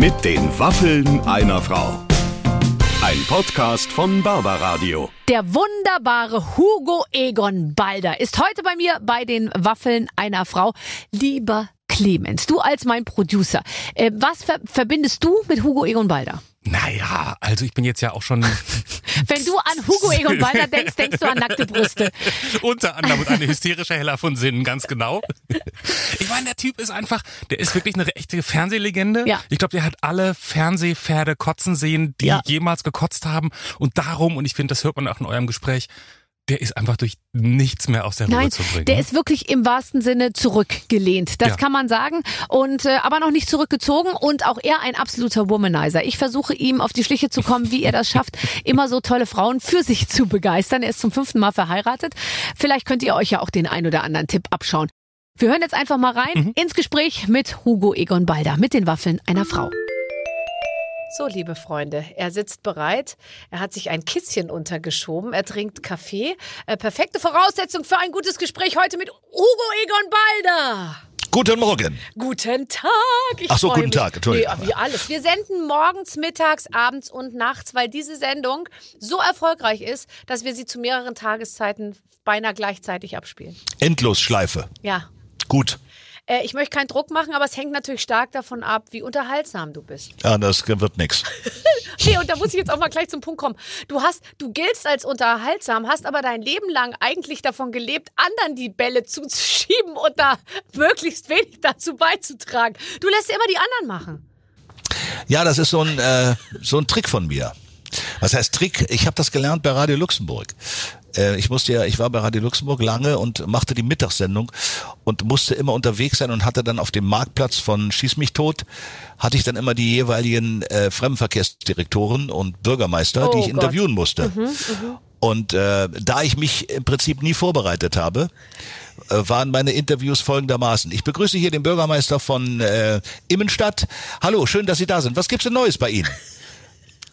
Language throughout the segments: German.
Mit den Waffeln einer Frau. Ein Podcast von Barbaradio. Der wunderbare Hugo Egon Balder ist heute bei mir bei den Waffeln einer Frau. Lieber Clemens, du als mein Producer, äh, was ver verbindest du mit Hugo Egon Balder? Naja, also ich bin jetzt ja auch schon. Wenn du an Hugo Egon Balder denkst, denkst du an nackte Brüste. Unter anderem und eine hysterische Heller von Sinnen, ganz genau. Ich meine, der Typ ist einfach, der ist wirklich eine echte Fernsehlegende. Ja. Ich glaube, der hat alle Fernsehpferde kotzen sehen, die Ja. jemals gekotzt haben. Und darum, und ich finde, das hört man auch in eurem Gespräch, der ist einfach durch nichts mehr aus der Ruhe Nein, zu bringen. der ist wirklich im wahrsten Sinne zurückgelehnt. Das Ja. kann man sagen. Und äh, aber noch nicht zurückgezogen und auch er ein absoluter Womanizer. Ich versuche ihm auf die Schliche zu kommen, wie er das schafft, immer so tolle Frauen für sich zu begeistern. Er ist zum fünften Mal verheiratet. Vielleicht könnt ihr euch ja auch den ein oder anderen Tipp abschauen. Wir hören jetzt einfach mal rein Mhm. ins Gespräch mit Hugo Egon Balder mit den Waffeln einer Frau. So, liebe Freunde, er sitzt bereit. Er hat sich ein Kissen untergeschoben. Er trinkt Kaffee. Äh, perfekte Voraussetzung für ein gutes Gespräch heute mit Hugo Egon Balder. Guten Morgen. Guten Tag. Ich Ach so, guten mich. Tag, Entschuldigung. Nee, wie alles. Wir senden morgens, mittags, abends und nachts, weil diese Sendung so erfolgreich ist, dass wir sie zu mehreren Tageszeiten beinahe gleichzeitig abspielen. Endlosschleife. Ja. Gut. Äh, ich möchte keinen Druck machen, aber es hängt natürlich stark davon ab, wie unterhaltsam du bist. Ja, das wird nix. Nee, und da muss ich jetzt auch mal gleich zum Punkt kommen. Du hast, du giltst als unterhaltsam, hast aber dein Leben lang eigentlich davon gelebt, anderen die Bälle zuzuschieben und da möglichst wenig dazu beizutragen. Du lässt immer die anderen machen. Ja, das ist so ein, äh, so ein Trick von mir. Was heißt Trick? Ich habe das gelernt bei Radio Luxemburg. Äh, Ich musste ja, ich war bei Radio Luxemburg lange und machte die Mittagssendung und musste immer unterwegs sein und hatte dann auf dem Marktplatz von Schieß mich tot, hatte ich dann immer die jeweiligen äh, Fremdenverkehrsdirektoren und Bürgermeister, Oh die ich Gott. interviewen musste. Und äh, da ich mich im Prinzip nie vorbereitet habe, äh, waren meine Interviews folgendermaßen. Ich begrüße hier den Bürgermeister von äh, Immenstadt. Hallo, schön, dass Sie da sind. Was gibt's denn Neues bei Ihnen?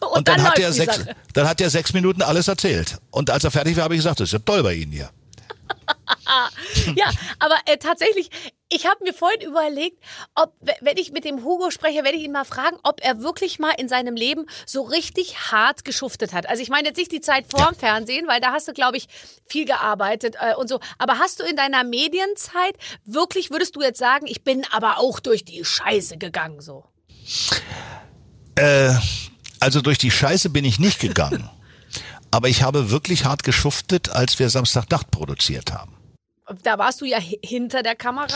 Und, Und dann, hat läuft er sechs, Sache. dann hat er sechs Minuten alles erzählt. Und als er fertig war, habe ich gesagt, das ist ja toll bei Ihnen hier. Ja, aber äh, tatsächlich, ich habe mir vorhin überlegt, ob, wenn ich mit dem Hugo spreche, werde ich ihn mal fragen, ob er wirklich mal in seinem Leben so richtig hart geschuftet hat. Also ich meine jetzt nicht die Zeit vorm Fernsehen, weil da hast du, glaube ich, viel gearbeitet äh, und so. Aber hast du in deiner Medienzeit wirklich, würdest du jetzt sagen, ich bin aber auch durch die Scheiße gegangen so? Äh, also durch die Scheiße bin ich nicht gegangen. Aber ich habe wirklich hart geschuftet, als wir Samstagnacht produziert haben. Da warst du ja hi- hinter der Kamera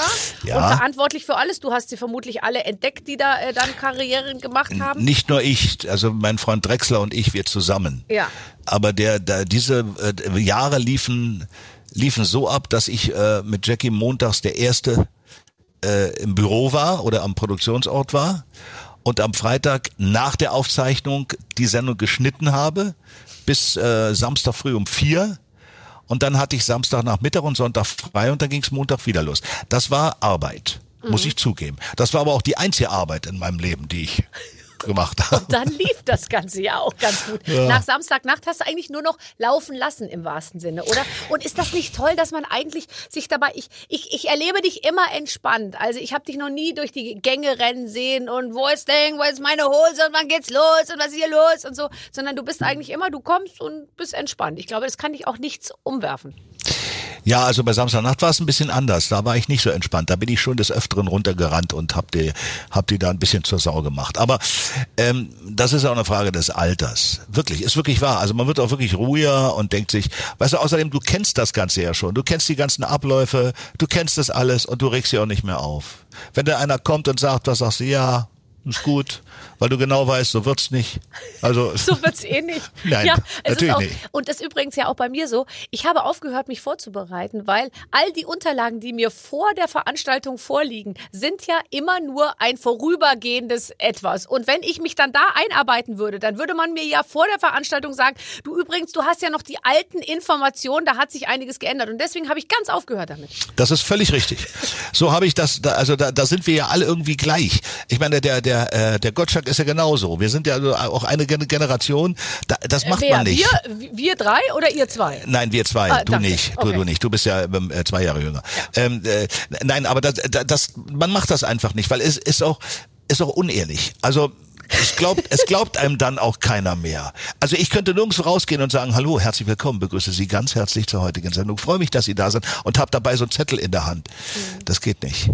Ja. und verantwortlich für alles. Du hast sie vermutlich alle entdeckt, die da äh, dann Karrieren gemacht haben. Nicht nur ich, also mein Freund Drexler und ich, wir zusammen. Ja. Aber der, der diese äh, Jahre liefen liefen so ab, dass ich äh, mit Jackie montags der erste äh, im Büro war oder am Produktionsort war und am Freitag nach der Aufzeichnung die Sendung geschnitten habe bis äh, Samstag früh um vier. Und dann hatte ich Samstag nach Mittag und Sonntag frei und dann ging es Montag wieder los. Das war Arbeit, muss ich zugeben. Das war aber auch die einzige Arbeit in meinem Leben, die ich gemacht habe. dann lief das Ganze ja auch ganz gut. Nach Samstagnacht hast du eigentlich nur noch laufen lassen im wahrsten Sinne, oder? Und ist das nicht toll, dass man eigentlich sich dabei, ich, ich, ich erlebe dich immer entspannt. Also ich habe dich noch nie durch die Gänge rennen sehen und wo ist denn, wo ist meine Hose und wann geht's los und was ist hier los und so, sondern du bist eigentlich immer, du kommst und bist entspannt. Ich glaube, das kann dich auch nichts umwerfen. Ja, also bei Samstagnacht war es ein bisschen anders. Da war ich nicht so entspannt. Da bin ich schon des Öfteren runtergerannt und hab die, hab die da ein bisschen zur Sau gemacht. Aber ähm, das ist auch eine Frage des Alters. Wirklich, ist wirklich wahr. Also man wird auch wirklich ruhiger und denkt sich, weißt du, außerdem, du kennst das Ganze ja schon. Du kennst die ganzen Abläufe, du kennst das alles und du regst dich auch nicht mehr auf. Wenn da einer kommt und sagt, was sagst du, ja, ist gut, weil du genau weißt, so wird's nicht. Also So wird's eh nicht. Nein, ja, es natürlich auch, nicht. Und das ist übrigens ja auch bei mir so. Ich habe aufgehört, mich vorzubereiten, weil all die Unterlagen, die mir vor der Veranstaltung vorliegen, sind ja immer nur ein vorübergehendes Etwas. Und wenn ich mich dann da einarbeiten würde, dann würde man mir ja vor der Veranstaltung sagen, du übrigens, du hast ja noch die alten Informationen, da hat sich einiges geändert. Und deswegen habe ich ganz aufgehört damit. Das ist völlig richtig. So habe ich das, da, also da, da sind wir ja alle irgendwie gleich. Ich meine, der, der, äh, der Gottschalk ist ja genauso. Wir sind ja also auch eine Gen- Generation, da, das macht Wer? man nicht. Wir, wir drei oder ihr zwei? Nein, wir zwei, Ah, du danke. nicht, du, Okay. du nicht. Du bist ja ähm, äh, zwei Jahre jünger. Ähm, äh, nein, aber das, das, man macht das einfach nicht, weil es ist auch, ist doch unehrlich. Also es glaubt, es glaubt einem dann auch keiner mehr. Also ich könnte nirgends rausgehen und sagen, hallo, herzlich willkommen, begrüße Sie ganz herzlich zur heutigen Sendung. Freue mich, dass Sie da sind und habe dabei so einen Zettel in der Hand. Das geht nicht.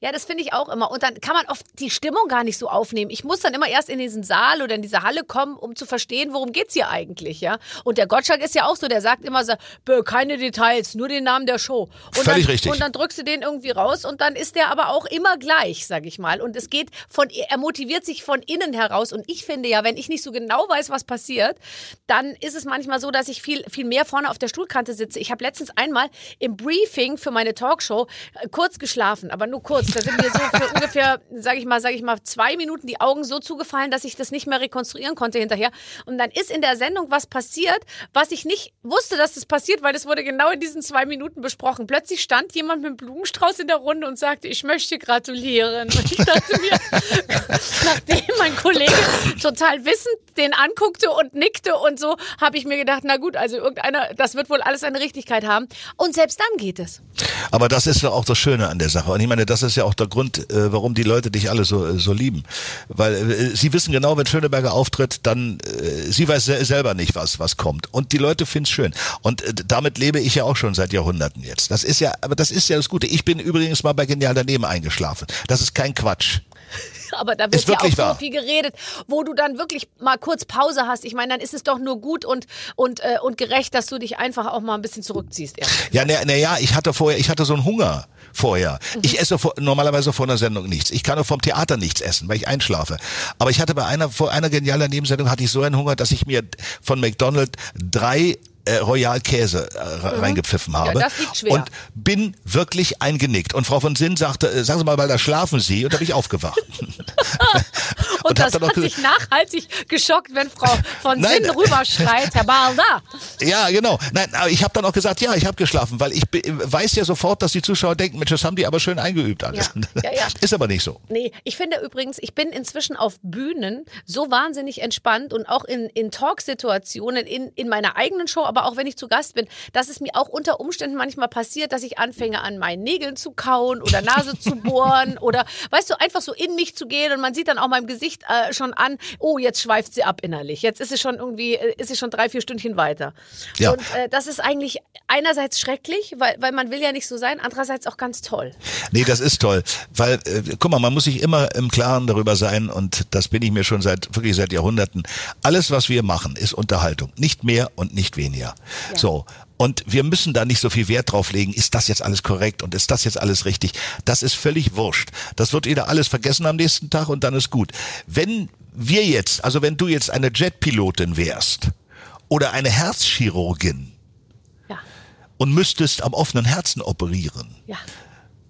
Ja, das finde ich auch immer. Und dann kann man oft die Stimmung gar nicht so aufnehmen. Ich muss dann immer erst in diesen Saal oder in diese Halle kommen, um zu verstehen, worum geht's hier eigentlich, ja. Und der Gottschalk ist ja auch so, der sagt immer so, "Bö, keine Details, nur den Namen der Show. Und Völlig dann, richtig. Und dann drückst du den irgendwie raus und dann ist der aber auch immer gleich, sag ich mal. Und es geht von, er motiviert sich von innen heraus. Und ich finde ja, wenn ich nicht so genau weiß, was passiert, dann ist es manchmal so, dass ich viel, viel mehr vorne auf der Stuhlkante sitze. Ich habe letztens einmal im Briefing für meine Talkshow äh, kurz geschlafen, aber nur kurz. Da sind mir so für ungefähr, sag ich mal, sag ich mal, zwei Minuten die Augen so zugefallen, dass ich das nicht mehr rekonstruieren konnte hinterher. Und dann ist in der Sendung was passiert, was ich nicht wusste, dass das passiert, weil das wurde genau in diesen zwei Minuten besprochen. Plötzlich stand jemand mit einem Blumenstrauß in der Runde und sagte, ich möchte gratulieren. Und ich dachte mir, nachdem mein Kollege total wissend den anguckte und nickte und so, habe ich mir gedacht, na gut, also irgendeiner, das wird wohl alles eine Richtigkeit haben. Und selbst dann geht es. Aber das ist ja auch das Schöne an der Sache. Und ich meine, das ist ja auch der Grund, äh, warum die Leute dich alle so, äh, so lieben. Weil äh, sie wissen genau, wenn Schöneberger auftritt, dann äh, sie weiß se selber nicht, was, was kommt. Und die Leute finden es schön. Und äh, damit lebe ich ja auch schon seit Jahrhunderten jetzt. Das ist ja, aber das ist ja das Gute. Ich bin übrigens mal bei Genial daneben eingeschlafen. Das ist kein Quatsch. Aber da wird ja auch so wahr. viel geredet, wo du dann wirklich mal kurz Pause hast. Ich meine, dann ist es doch nur gut und, und, äh, und gerecht, dass du dich einfach auch mal ein bisschen zurückziehst. Ja, na, na ja, ich hatte vorher, ich hatte so einen Hunger vorher. Ich esse vor, normalerweise vor einer Sendung nichts. Ich kann auch vom Theater nichts essen, weil ich einschlafe. Aber ich hatte bei einer, vor einer genialer Nebensendung hatte ich so einen Hunger, dass ich mir von McDonald's drei äh, Royal Käse äh, reingepfiffen habe das liegt schwer. und bin wirklich eingenickt und Frau von Sinn sagte äh, sagen Sie mal weil da schlafen Sie und da bin ich aufgewacht Und, hab das dann hat dich nachhaltig geschockt, wenn Frau von Nein. Sinn rüberschreit, Herr Balda. Ja, genau. Nein, aber ich habe dann auch gesagt, ja, ich habe geschlafen, weil ich weiß ja sofort, dass die Zuschauer denken, Mensch, das haben die aber schön eingeübt alles. Ja, ja, ja. Ist aber nicht so. Nee, ich finde übrigens, ich bin inzwischen auf Bühnen so wahnsinnig entspannt und auch in, in Talksituationen, in, in meiner eigenen Show, aber auch wenn ich zu Gast bin, dass es mir auch unter Umständen manchmal passiert, dass ich anfange an meinen Nägeln zu kauen oder Nase zu bohren oder, weißt du, einfach so in mich zu gehen und man sieht dann auch meinem Gesicht äh, schon an, oh, jetzt schweift sie ab innerlich. Jetzt ist sie schon irgendwie, äh, ist sie schon drei, vier Stündchen weiter. Ja. Und äh, das ist eigentlich einerseits schrecklich, weil, weil man will ja nicht so sein, andererseits auch ganz toll. Nee, das ist toll, weil äh, guck mal, man muss sich immer im Klaren darüber sein und das bin ich mir schon seit wirklich seit Jahrhunderten. Alles, was wir machen, ist Unterhaltung, nicht mehr und nicht weniger. So. Und wir müssen da nicht so viel Wert drauf legen, ist das jetzt alles korrekt und ist das jetzt alles richtig? Das ist völlig wurscht. Das wird wieder alles vergessen am nächsten Tag und dann ist gut. Wenn wir jetzt, also wenn du jetzt eine Jetpilotin wärst oder eine Herzchirurgin Ja, und müsstest am offenen Herzen operieren, ja.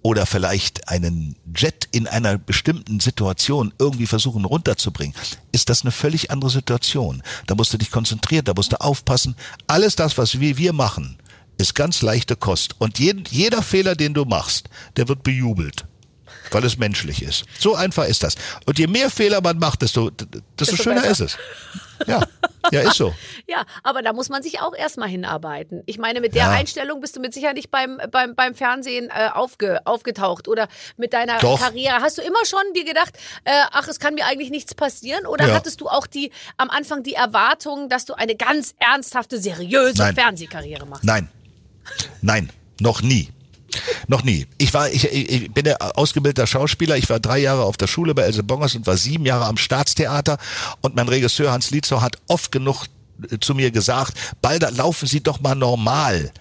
Oder vielleicht einen Jet in einer bestimmten Situation irgendwie versuchen runterzubringen, ist das eine völlig andere Situation. Da musst du dich konzentrieren, da musst du aufpassen. Alles das, was wir, wir machen, ist ganz leichte Kost. Und jeden, jeder Fehler, den du machst, der wird bejubelt. Weil es menschlich ist. So einfach ist das. Und je mehr Fehler man macht, desto, desto schöner besser. ist es. Ja, ja, ist so. Ja, aber da muss man sich auch erstmal hinarbeiten. Ich meine, mit der Ja. Einstellung bist du mit Sicherheit nicht beim, beim, beim Fernsehen äh, aufge, aufgetaucht oder mit deiner Doch. Karriere. Hast du immer schon dir gedacht, äh, ach, es kann mir eigentlich nichts passieren? Oder Ja. hattest du auch die am Anfang die Erwartung, dass du eine ganz ernsthafte, seriöse Nein. Fernsehkarriere machst? Nein. Nein. Noch nie. Noch nie. Ich war, ich, ich bin der ausgebildeter Schauspieler. Ich war drei Jahre auf der Schule bei Else Bongers und war sieben Jahre am Staatstheater. Und mein Regisseur Hans Lietzow hat oft genug äh, zu mir gesagt, Balder, laufen Sie doch mal normal.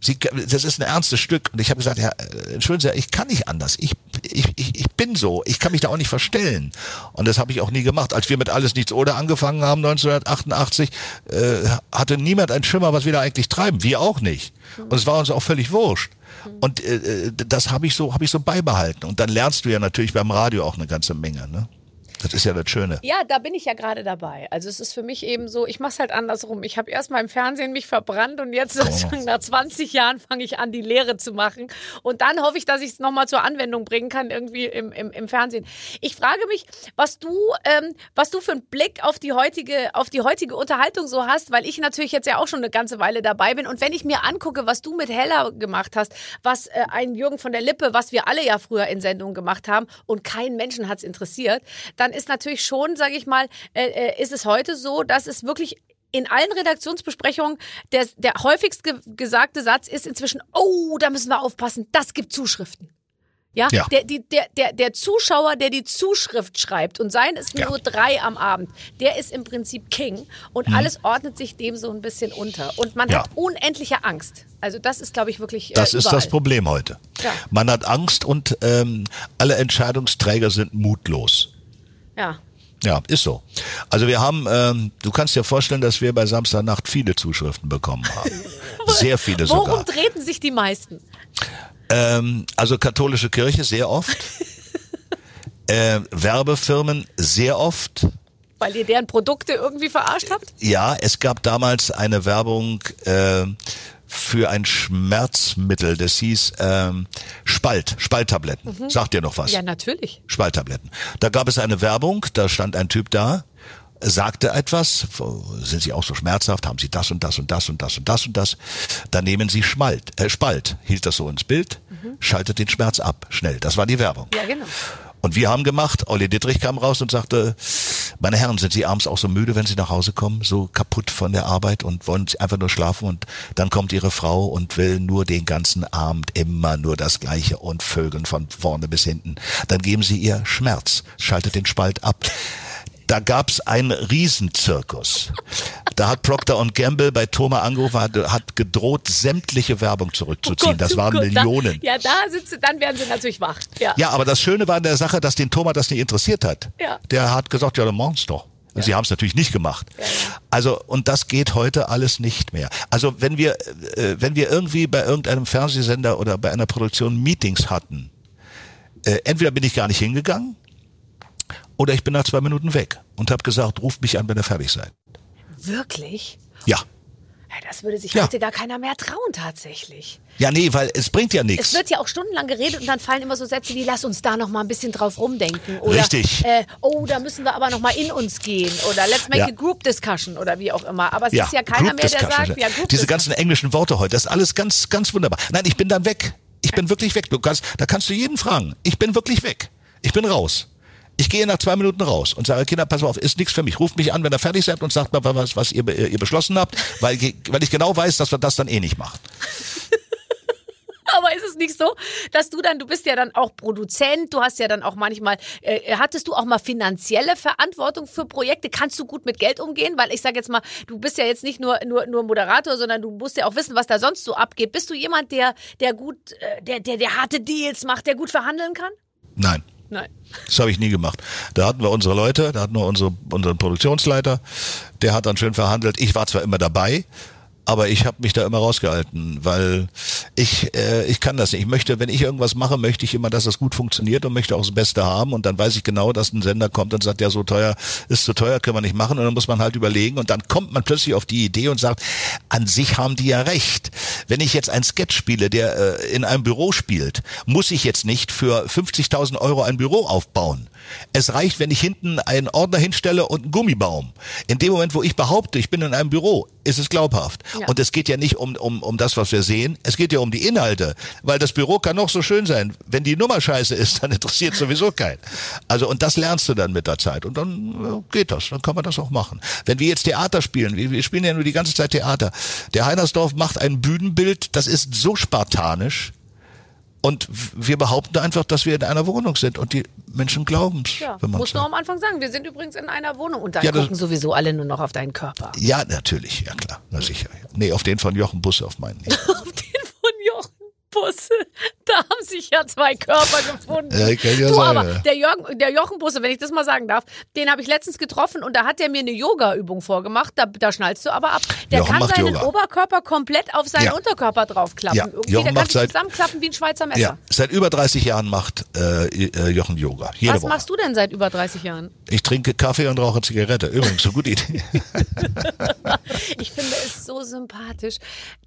Sie, das ist ein ernstes Stück. Und ich habe gesagt, ja, äh, entschuldigen Sie, ich kann nicht anders. Ich, ich, ich, ich bin so. Ich kann mich da auch nicht verstellen. Und das habe ich auch nie gemacht. Als wir mit Alles Nichts oder angefangen haben, 1988, äh, hatte niemand einen Schimmer, was wir da eigentlich treiben. Wir auch nicht. Und es war uns auch völlig wurscht. Und äh, äh, das habe ich so habe ich so beibehalten. Und dann lernst du ja natürlich beim Radio auch eine ganze Menge. Ne? Das ist ja das Schöne. Ja, da bin ich ja gerade dabei. Also es ist für mich eben so, ich mache es halt andersrum. Ich habe erst mal im Fernsehen mich verbrannt und jetzt sozusagen nach 20 Jahren fange ich an, die Lehre zu machen. Und dann hoffe ich, dass ich es nochmal zur Anwendung bringen kann, irgendwie im, im, im Fernsehen. Ich frage mich, was du, ähm, was du für einen Blick auf die heutige, auf die heutige Unterhaltung so hast, weil ich natürlich jetzt ja auch schon eine ganze Weile dabei bin. Und wenn ich mir angucke, was du mit Hella gemacht hast, was äh, ein Jürgen von der Lippe, was wir alle ja früher in Sendungen gemacht haben und keinen Menschen hat es interessiert, dann ist natürlich schon, sage ich mal, äh, äh, ist es heute so, dass es wirklich in allen Redaktionsbesprechungen der, der häufigst ge gesagte Satz ist inzwischen, oh, da müssen wir aufpassen, das gibt Zuschriften. Ja, Ja. Der, die, der, der, der Zuschauer, der die Zuschrift schreibt und seien es Ja. nur drei am Abend, der ist im Prinzip King und alles ordnet sich dem so ein bisschen unter. Und man Mhm. Ja. hat unendliche Angst. Also das ist, glaube ich, wirklich. Das äh, ist das Problem heute. Ja. Man hat Angst und ähm, alle Entscheidungsträger sind mutlos. Ja. Ja, ist so. Also wir haben, ähm, du kannst dir vorstellen, dass wir bei Samstagnacht viele Zuschriften bekommen haben. Sehr viele Worum sogar. treten sich die meisten? Ähm, also katholische Kirche sehr oft. äh, Werbefirmen sehr oft. Weil ihr deren Produkte irgendwie verarscht habt? Ja, es gab damals eine Werbung äh, für ein Schmerzmittel, das hieß ähm, Spalt, Spalttabletten. Sagt dir noch was? Ja, natürlich. Spalttabletten. Da gab es eine Werbung, da stand ein Typ da, sagte etwas, sind Sie auch so schmerzhaft, haben Sie das und das und das und das und das und das, dann nehmen Sie Schmalt, äh, Spalt, hielt das so ins Bild, schaltet den Schmerz ab, schnell. Das war die Werbung. Ja, genau. Und wir haben gemacht, Olli Dittrich kam raus und sagte, meine Herren, sind Sie abends auch so müde, wenn Sie nach Hause kommen, so kaputt von der Arbeit und wollen einfach nur schlafen und dann kommt Ihre Frau und will nur den ganzen Abend immer nur das Gleiche und Vögeln von vorne bis hinten. Dann geben Sie ihr Schmerz, schaltet den Spalt ab. Da gab's einen Riesenzirkus. Da hat Procter Gamble bei Thoma angerufen, hat, hat gedroht, sämtliche Werbung zurückzuziehen. Gott, das oh waren Gott, Millionen. Da, ja, da sitze, dann werden sie natürlich wach. Ja. Ja, aber das Schöne war in der Sache, dass den Thomas das nicht interessiert hat. Ja. Der hat gesagt, ja, dann machen's doch. Und sie haben es natürlich nicht gemacht. Also und das geht heute alles nicht mehr. Also wenn wir äh, wenn wir irgendwie bei irgendeinem Fernsehsender oder bei einer Produktion Meetings hatten, äh, entweder bin ich gar nicht hingegangen oder ich bin nach zwei Minuten weg und habe gesagt, ruft mich an, wenn ihr fertig seid. Wirklich? Ja. Das würde sich Ja. heute gar keiner mehr trauen, tatsächlich. Ja, nee, weil es bringt ja Es nichts. wird ja auch stundenlang geredet und dann fallen immer so Sätze wie, lass uns da noch mal ein bisschen drauf rumdenken. Oder, Richtig. Äh, oh, da müssen wir aber noch mal in uns gehen. Oder let's make Ja. a group discussion oder wie auch immer. Aber es Ja, ist ja keiner Group mehr, der sagt, ja, Group Diese ganzen englischen Worte heute, das ist alles ganz, ganz wunderbar. Nein, ich bin dann weg. Ich bin wirklich weg. Du kannst, da kannst du jeden fragen. Ich bin wirklich weg. Ich bin raus. Ich gehe nach zwei Minuten raus und sage, Kinder, pass mal auf, ist nichts für mich. Ruft mich an, wenn ihr fertig seid und sagt mal, was, was ihr, ihr beschlossen habt, weil, weil ich genau weiß, dass wir das dann eh nicht machen. Aber ist es nicht so, dass du dann, du bist ja dann auch Produzent, du hast ja dann auch manchmal, äh, hattest du auch mal finanzielle Verantwortung für Projekte? Kannst du gut mit Geld umgehen? Weil ich sage jetzt mal, du bist ja jetzt nicht nur, nur, nur Moderator, sondern du musst ja auch wissen, was da sonst so abgeht. Bist du jemand, der, der gut, äh, der, der, der harte Deals macht, der gut verhandeln kann? Nein. Nein. Das habe ich nie gemacht. Da hatten wir unsere Leute, da hatten wir unsere, unseren Produktionsleiter, der hat dann schön verhandelt. Ich war zwar immer dabei, aber ich habe mich da immer rausgehalten, weil ich äh, ich kann das nicht. Ich möchte, wenn ich irgendwas mache, möchte ich immer, dass das gut funktioniert und möchte auch das Beste haben und dann weiß ich genau, dass ein Sender kommt und sagt, ja so teuer ist zu teuer, können wir nicht machen und dann muss man halt überlegen und dann kommt man plötzlich auf die Idee und sagt, an sich haben die ja recht. Wenn ich jetzt einen Sketch spiele, der äh, in einem Büro spielt, muss ich jetzt nicht für 50.000 Euro ein Büro aufbauen. Es reicht, wenn ich hinten einen Ordner hinstelle und einen Gummibaum. In dem Moment, wo ich behaupte, ich bin in einem Büro, ist es glaubhaft. Ja. Und es geht ja nicht um, um, um das, was wir sehen, es geht ja um die Inhalte. Weil das Büro kann noch so schön sein. Wenn die Nummer scheiße ist, dann interessiert sowieso keinen. Also, und das lernst du dann mit der Zeit. Und dann geht das, dann kann man das auch machen. Wenn wir jetzt Theater spielen, wir, wir spielen ja nur die ganze Zeit Theater. Der Heinersdorf macht ein Bühnenbild, das ist so spartanisch. Und wir behaupten einfach, dass wir in einer Wohnung sind und die Menschen glauben es. Ja, wenn man muss nur sagt. am Anfang sagen, wir sind übrigens in einer Wohnung und dann Ja, gucken sowieso alle nur noch auf deinen Körper. Ja, natürlich, ja klar, na sicher. Nee, auf den von Jochen Busse, auf meinen nicht. Auf den von Jochen Busse. Da haben sich ja zwei Körper gefunden. Ja, kann ja du, sein, aber ja. der, Jürgen, der Jochen Busse, wenn ich das mal sagen darf, den habe ich letztens getroffen und da hat er mir eine Yoga-Übung vorgemacht. Da, da schnallst du aber ab. Der Jochen kann seinen Yoga. Oberkörper komplett auf seinen Ja. Unterkörper draufklappen. Ja, Irgendwie, Jochen der kann macht sich seit- zusammenklappen wie ein Schweizer Messer. Ja, seit über 30 Jahren macht äh, äh, Jochen Yoga. Jede Was Woche. machst du denn seit über 30 Jahren? Ich trinke Kaffee und rauche Zigarette. Übrigens, so gute Idee. Ich finde es so sympathisch,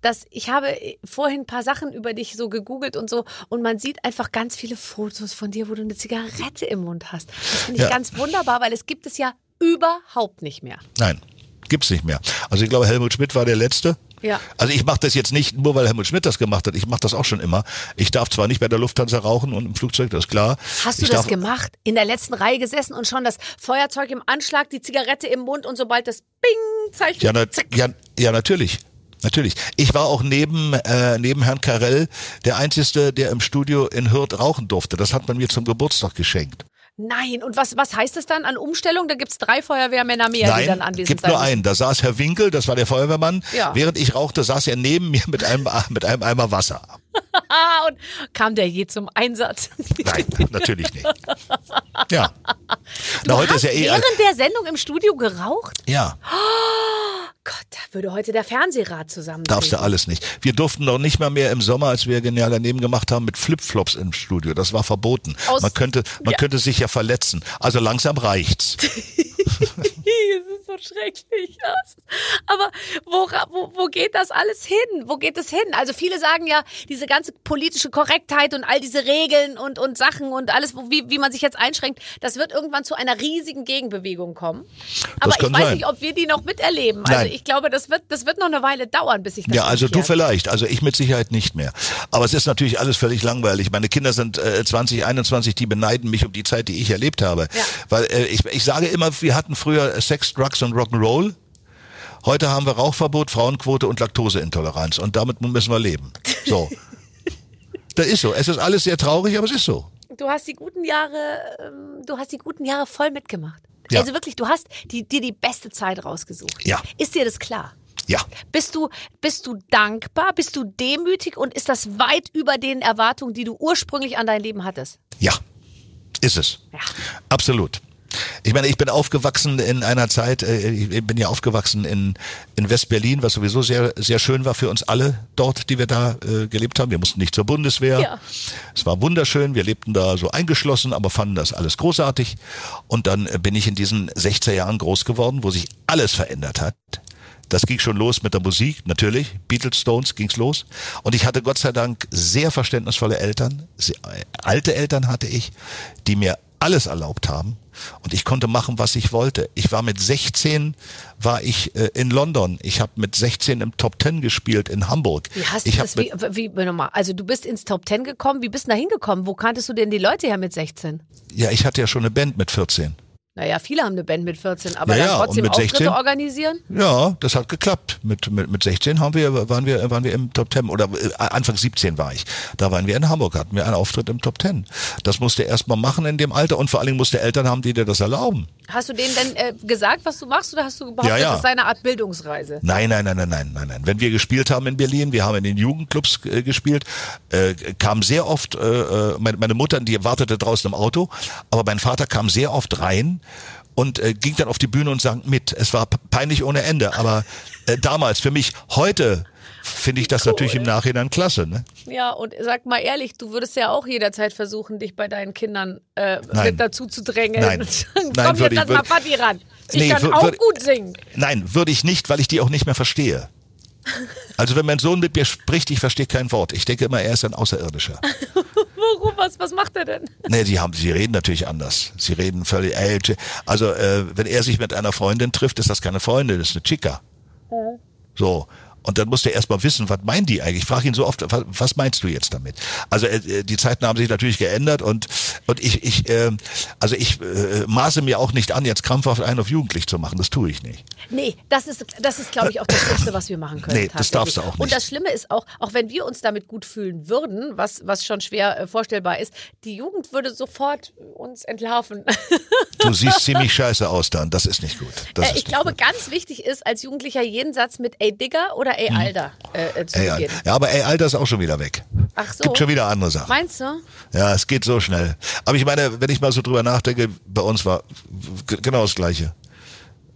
dass ich habe vorhin ein paar Sachen über dich so gegoogelt und so und man sieht einfach ganz viele Fotos von dir, wo du eine Zigarette im Mund hast. Das finde ich Ja. ganz wunderbar, weil es gibt es ja überhaupt nicht mehr. Nein, gibt's nicht mehr. Also ich glaube, Helmut Schmidt war der Letzte. Ja. Also ich mache das jetzt nicht nur, weil Helmut Schmidt das gemacht hat. Ich mache das auch schon immer. Ich darf zwar nicht bei der Lufthansa rauchen und im Flugzeug, das ist klar. Hast du das gemacht? In der letzten Reihe gesessen und schon das Feuerzeug im Anschlag, die Zigarette im Mund und sobald das Bing Zeichen. Ja, na, ja, ja, natürlich. Natürlich. Ich war auch neben, äh, neben Herrn Karell der Einzige, der im Studio in Hürth rauchen durfte. Das hat man mir zum Geburtstag geschenkt. Nein, und was, was heißt das dann an Umstellung? Da gibt's drei Feuerwehrmänner mehr, die dann Nein, anwesend gibt sein nur müssen. einen. Da saß Herr Winkel, das war der Feuerwehrmann. Ja. Während ich rauchte, saß er neben mir mit einem, mit einem Eimer Wasser. Und kam der je zum Einsatz? Nein, natürlich nicht. Ja. Du Na, heute hast ist ja eh. während der Sendung im Studio geraucht? Ja, Gott, da würde heute der Fernsehrat zusammen. darfst du alles nicht. Wir durften noch nicht mal mehr im Sommer, als wir genial daneben gemacht haben, mit Flipflops im Studio. Das war verboten. Aus- man könnte, man Ja. könnte sich ja verletzen. Also langsam reicht's. es ist so schrecklich. Aber wo, wo, wo geht das alles hin? Wo geht es hin? Also viele sagen ja, diese ganze politische Korrektheit und all diese Regeln und, und Sachen und alles, wie, wie man sich jetzt einschränkt, das wird irgendwann zu einer riesigen Gegenbewegung kommen. Aber ich weiß sein. nicht, ob wir die noch miterleben. Also Nein. ich glaube, das wird, das wird noch eine Weile dauern, bis sich das Ja, also du umkehrt. vielleicht, also ich mit Sicherheit nicht mehr. Aber es ist natürlich alles völlig langweilig. Meine Kinder sind äh, 20, 21, die beneiden mich um die Zeit, die ich erlebt habe. Ja. Weil äh, ich, ich sage immer, wir hatten früher Sex, Drugs und Rock'n'Roll. Heute haben wir Rauchverbot, Frauenquote und Laktoseintoleranz. Und damit müssen wir leben. So. das ist so. Es ist alles sehr traurig, aber es ist so. Du hast die guten Jahre, ähm, du hast die guten Jahre voll mitgemacht. Ja. Also wirklich, du hast die, dir die beste Zeit rausgesucht. Ja. Ist dir das klar? Ja. Bist du, bist du dankbar? Bist du demütig? Und ist das weit über den Erwartungen, die du ursprünglich an dein Leben hattest? Ja. Ist es. Ja. Absolut. Ich meine, ich bin aufgewachsen in einer Zeit, äh, ich bin ja aufgewachsen in, in West-Berlin, was sowieso sehr, sehr schön war für uns alle dort, die wir da äh, gelebt haben. Wir mussten nicht zur Bundeswehr. Ja. Es war wunderschön. Wir lebten da so eingeschlossen, aber fanden das alles großartig. Und dann äh, bin ich in diesen 60er Jahren groß geworden, wo sich alles verändert hat. Das ging schon los mit der Musik, natürlich. Beatles, Stones ging's los. Und ich hatte Gott sei Dank sehr verständnisvolle Eltern. Sehr, äh, alte Eltern hatte ich, die mir alles erlaubt haben. Und ich konnte machen, was ich wollte. Ich war mit 16, war ich äh, in London. Ich habe mit 16 im Top 10 gespielt in Hamburg. Wie hast du ich hab das, wie, wie, wie, nochmal, also du bist ins Top Ten gekommen, wie bist du da hingekommen? Wo kanntest du denn die Leute her mit 16? ja, ich hatte ja schon eine Band mit 14. Naja, viele haben eine Band mit 14, aber Ja, dann trotzdem mit Auftritte 16? organisieren? Ja, das hat geklappt. Mit, mit, mit 16 haben wir, waren, wir, waren wir im Top 10 oder äh, Anfang 17 war ich. Da waren wir in Hamburg, hatten wir einen Auftritt im Top 10. Das musste erst mal machen in dem Alter und vor allen Dingen musste Eltern haben, die dir das erlauben. Hast du denen denn äh, gesagt, was du machst oder hast du behauptet, Ja, ja. das ist eine Art Bildungsreise? Nein, nein, nein, nein, nein, nein, nein. Wenn wir gespielt haben in Berlin, wir haben in den Jugendclubs äh, gespielt, äh, kam sehr oft, äh, äh, meine, meine Mutter, die wartete draußen im Auto, aber mein Vater kam sehr oft rein und äh, ging dann auf die Bühne und sang mit. Es war peinlich ohne Ende, aber äh, damals für mich, heute finde ich das natürlich im Nachhinein klasse. Ne? Ja, und sag mal ehrlich, du würdest ja auch jederzeit versuchen, dich bei deinen Kindern äh, Nein. mit dazu zu drängen. Nein. Komm Nein, jetzt ich- lass mal Patti ran. Ich Nee, kann wür- auch gut singen. Nein, würde ich nicht, weil ich die auch nicht mehr verstehe. Also wenn mein Sohn mit mir spricht, ich verstehe kein Wort. Ich denke immer, er ist ein Außerirdischer. Warum? Was, was macht er denn? Nee, die haben, sie reden natürlich anders. Sie reden völlig, ey, Ch- also äh, wenn er sich mit einer Freundin trifft, ist das keine Freundin, das ist eine Chica. So. Und dann musst du erst mal wissen, was meinen die eigentlich? Ich frage ihn so oft, was, meinst du jetzt damit? Also äh, die Zeiten haben sich natürlich geändert und und ich ich äh, also ich äh, maße mir auch nicht an, jetzt krampfhaft einen auf jugendlich zu machen. Das tue ich nicht. Nee, das ist, das ist, glaube ich, auch das Schlimmste, was wir machen können. Nee, das darfst du auch Und nicht. das Schlimme ist auch, auch wenn wir uns damit gut fühlen würden, was, was schon schwer äh, vorstellbar ist, die Jugend würde sofort uns entlarven. Du siehst ziemlich scheiße aus dann. Das ist nicht gut. Äh, ich glaube, gut. ganz wichtig ist, als Jugendlicher jeden Satz mit ey Digger oder ey Alter äh, äh, zu Ey, beginnen. ja, aber ey, Alter ist auch schon wieder weg. Ach so. Gibt schon wieder andere Sachen. Meinst du? Ja, es geht so schnell. Aber ich meine, wenn ich mal so drüber nachdenke, bei uns war genau das Gleiche.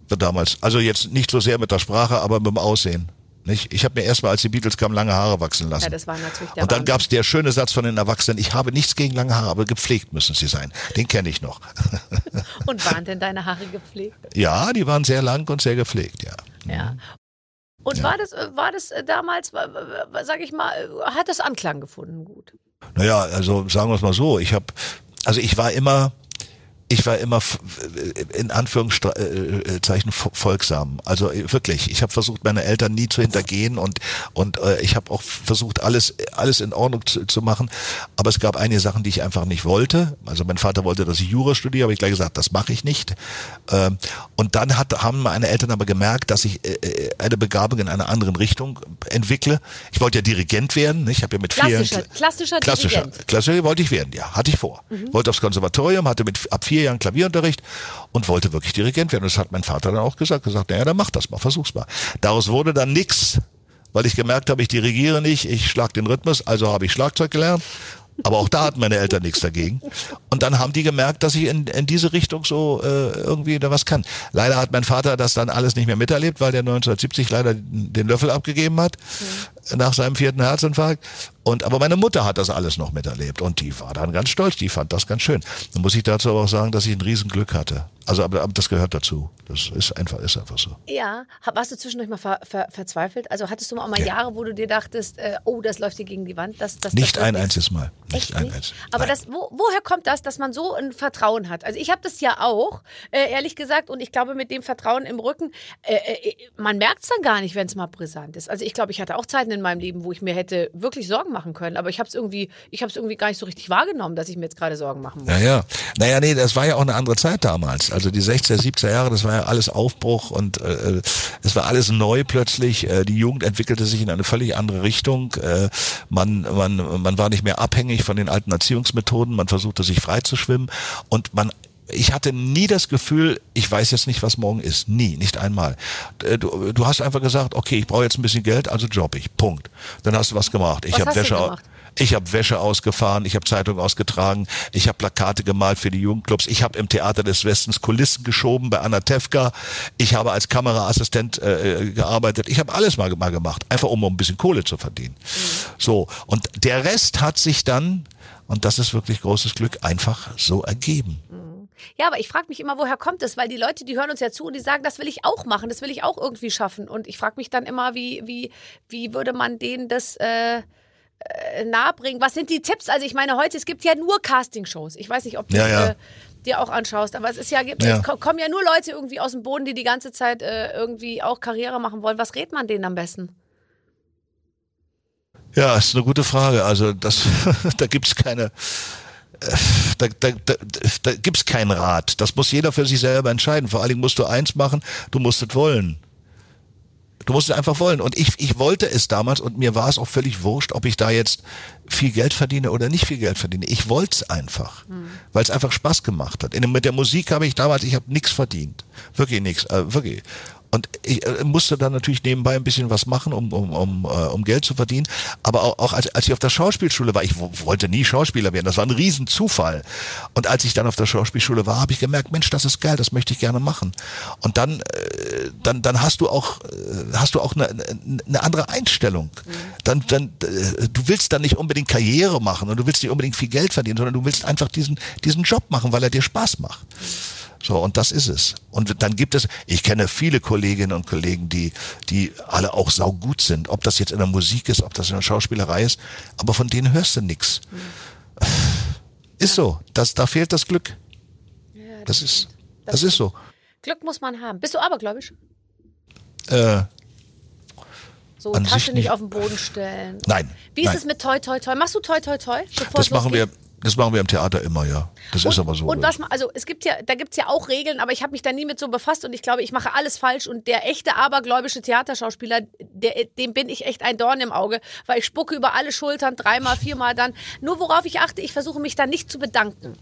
Damals. Also jetzt nicht so sehr mit der Sprache, aber mit dem Aussehen. Nicht? Ich habe mir erstmal, als die Beatles kamen, lange Haare wachsen lassen. Ja, das war natürlich der Und dann Wahnsinn. gab's der schöne Satz von den Erwachsenen, ich habe nichts gegen lange Haare, aber gepflegt müssen sie sein. Den kenne ich noch. Und waren denn deine Haare gepflegt? ja, die waren sehr lang und sehr gepflegt, ja. Ja. Und Ja. war das, äh, war das äh, damals, sag ich mal, äh, hat das Anklang gefunden? Gut. Naja, also sagen wir es mal so, ich habe, also ich war immer, ich war immer in Anführungszeichen vo- folgsam. Also äh, wirklich, ich habe versucht, meine Eltern nie zu hintergehen und und äh, ich habe auch versucht, alles alles in Ordnung zu, zu machen. Aber es gab einige Sachen, die ich einfach nicht wollte. Also mein Vater wollte, dass ich Jura studiere, habe ich gleich gesagt, das mache ich nicht. Ähm, und dann hat, haben meine Eltern aber gemerkt, dass ich äh, äh, eine Begabung in einer anderen Richtung entwickle. Ich wollte ja Dirigent werden. Ich habe ja mit vier Klassischer, klassischer, Klassischer, Dirigent. Klassischer wollte ich werden, ja, hatte ich vor. Wollte aufs Konservatorium, hatte mit ab vier Jahren Klavierunterricht und wollte wirklich Dirigent werden. Das hat mein Vater dann auch gesagt, gesagt, naja, dann mach das mal, versuch's mal. Daraus wurde dann nix, weil ich gemerkt habe, ich dirigiere nicht, ich schlag den Rhythmus, also habe ich Schlagzeug gelernt. Aber auch da hatten meine Eltern nichts dagegen. Und dann haben die gemerkt, dass ich in, in diese Richtung so äh, irgendwie da was kann. Leider hat mein Vater das dann alles nicht mehr miterlebt, weil der 1970 leider den Löffel abgegeben hat nach seinem vierten Herzinfarkt. Und aber meine Mutter hat das alles noch miterlebt und die war dann ganz stolz. Die fand das ganz schön. Dann muss ich dazu aber auch sagen, dass ich ein Riesenglück hatte. Also aber, aber das gehört dazu. Das ist einfach ist einfach so. Ja, warst du zwischendurch mal ver, ver, verzweifelt? Also hattest du mal auch mal Jahre, wo du dir dachtest, äh, oh, das läuft hier gegen die Wand? Das, das, Nicht das ein einziges Mal. Nicht Echt ein nicht? einziges. Aber Nein. das, wo, woher kommt das, dass man so ein Vertrauen hat? Also ich habe das ja auch, äh, ehrlich gesagt, und ich glaube mit dem Vertrauen im Rücken, äh, äh, man merkt es dann gar nicht, wenn es mal brisant ist. Also ich glaube, ich hatte auch Zeiten in meinem Leben, wo ich mir hätte wirklich Sorgen machen können, aber ich habe es irgendwie, ich habe es irgendwie gar nicht so richtig wahrgenommen, dass ich mir jetzt gerade Sorgen machen muss. Ja, ja. Naja, nee, das war ja auch eine andere Zeit damals. Also die 60er, 70er Jahre, das war ja alles Aufbruch und äh, es war alles neu plötzlich. Äh, die Jugend entwickelte sich in eine völlig andere Richtung. Äh, man, man, man war nicht mehr abhängig von den alten Erziehungsmethoden. Man versuchte sich frei zu schwimmen und man ich hatte nie das Gefühl, ich weiß jetzt nicht, was morgen ist. Nie, nicht einmal. Äh, Du, du hast einfach gesagt, okay, ich brauche jetzt ein bisschen Geld, also job ich. Punkt. Dann hast du was gemacht. Ich habe Wäsche, gemacht? ich habe Wäsche ausgefahren, ich habe Zeitungen ausgetragen, ich habe Plakate gemalt für die Jugendclubs, ich habe im Theater des Westens Kulissen geschoben bei Anna Tefka, ich habe als Kameraassistent äh, gearbeitet, ich habe alles mal, mal gemacht, einfach um ein bisschen Kohle zu verdienen. So, und der Rest hat sich dann, und das ist wirklich großes Glück, einfach so ergeben. Ja, aber ich frage mich immer, woher kommt es? Weil die Leute, die hören uns ja zu und die sagen, das will ich auch machen, das will ich auch irgendwie schaffen. Und ich frage mich dann immer, wie, wie, wie würde man denen das äh, äh, nahebringen? Was sind die Tipps? Also ich meine, heute, es gibt ja nur Castingshows. Ich weiß nicht, ob du Ja, ja. Äh, dir auch anschaust, aber es ist ja, gibt- Ja. es ko- kommen ja nur Leute irgendwie aus dem Boden, die die ganze Zeit äh, irgendwie auch Karriere machen wollen. Was rät man denen am besten? Ja, ist eine gute Frage. Also das, da gibt's keine, da, da, da, da gibt's keinen Rat. Das muss jeder für sich selber entscheiden. Vor allen Dingen musst du eins machen, du musst es wollen. Du musst es einfach wollen. Und ich, ich wollte es damals und mir war es auch völlig wurscht, ob ich da jetzt viel Geld verdiene oder nicht viel Geld verdiene. Ich wollte es einfach, weil es einfach Spaß gemacht hat. In, mit der Musik habe ich damals, ich habe nichts verdient. Wirklich nichts. Äh, wirklich. Und ich äh, musste dann natürlich nebenbei ein bisschen was machen, um, um, um, äh, um Geld zu verdienen. Aber auch, auch als, als ich auf der Schauspielschule war, ich wo- wollte nie Schauspieler werden. Das war ein Riesenzufall. Und als ich dann auf der Schauspielschule war, habe ich gemerkt, Mensch, das ist geil, das möchte ich gerne machen. Und dann, äh, dann, dann hast du auch, hast du auch eine, eine andere Einstellung. Dann, dann, du willst dann nicht unbedingt Karriere machen und du willst nicht unbedingt viel Geld verdienen, sondern du willst einfach diesen, diesen Job machen, weil er dir Spaß macht. So, und das ist es. Und dann gibt es, ich kenne viele Kolleginnen und Kollegen, die, die alle auch saugut sind. Ob das jetzt in der Musik ist, ob das in der Schauspielerei ist, aber von denen hörst du nix. Ist so. Das, da fehlt das Glück. Das ist, das ist so. Glück muss man haben. Bist du abergläubisch? Äh, So Tasche nicht nicht. auf den Boden stellen. nein. Wie ist nein. es mit Toi Toi Toi? Machst du Toi Toi Toi? Bevor Das machen wir, losgeht? Das machen wir im Theater immer, ja. Das ist aber so. Und was, ma- also es gibt ja, da gibt's ja auch Regeln, aber ich habe mich da nie mit so befasst und ich glaube, ich mache alles falsch und der echte abergläubische Theaterschauspieler, der, dem bin ich echt ein Dorn im Auge, weil ich spucke über alle Schultern, dreimal, viermal dann. Nur worauf ich achte, ich versuche mich da nicht zu bedanken.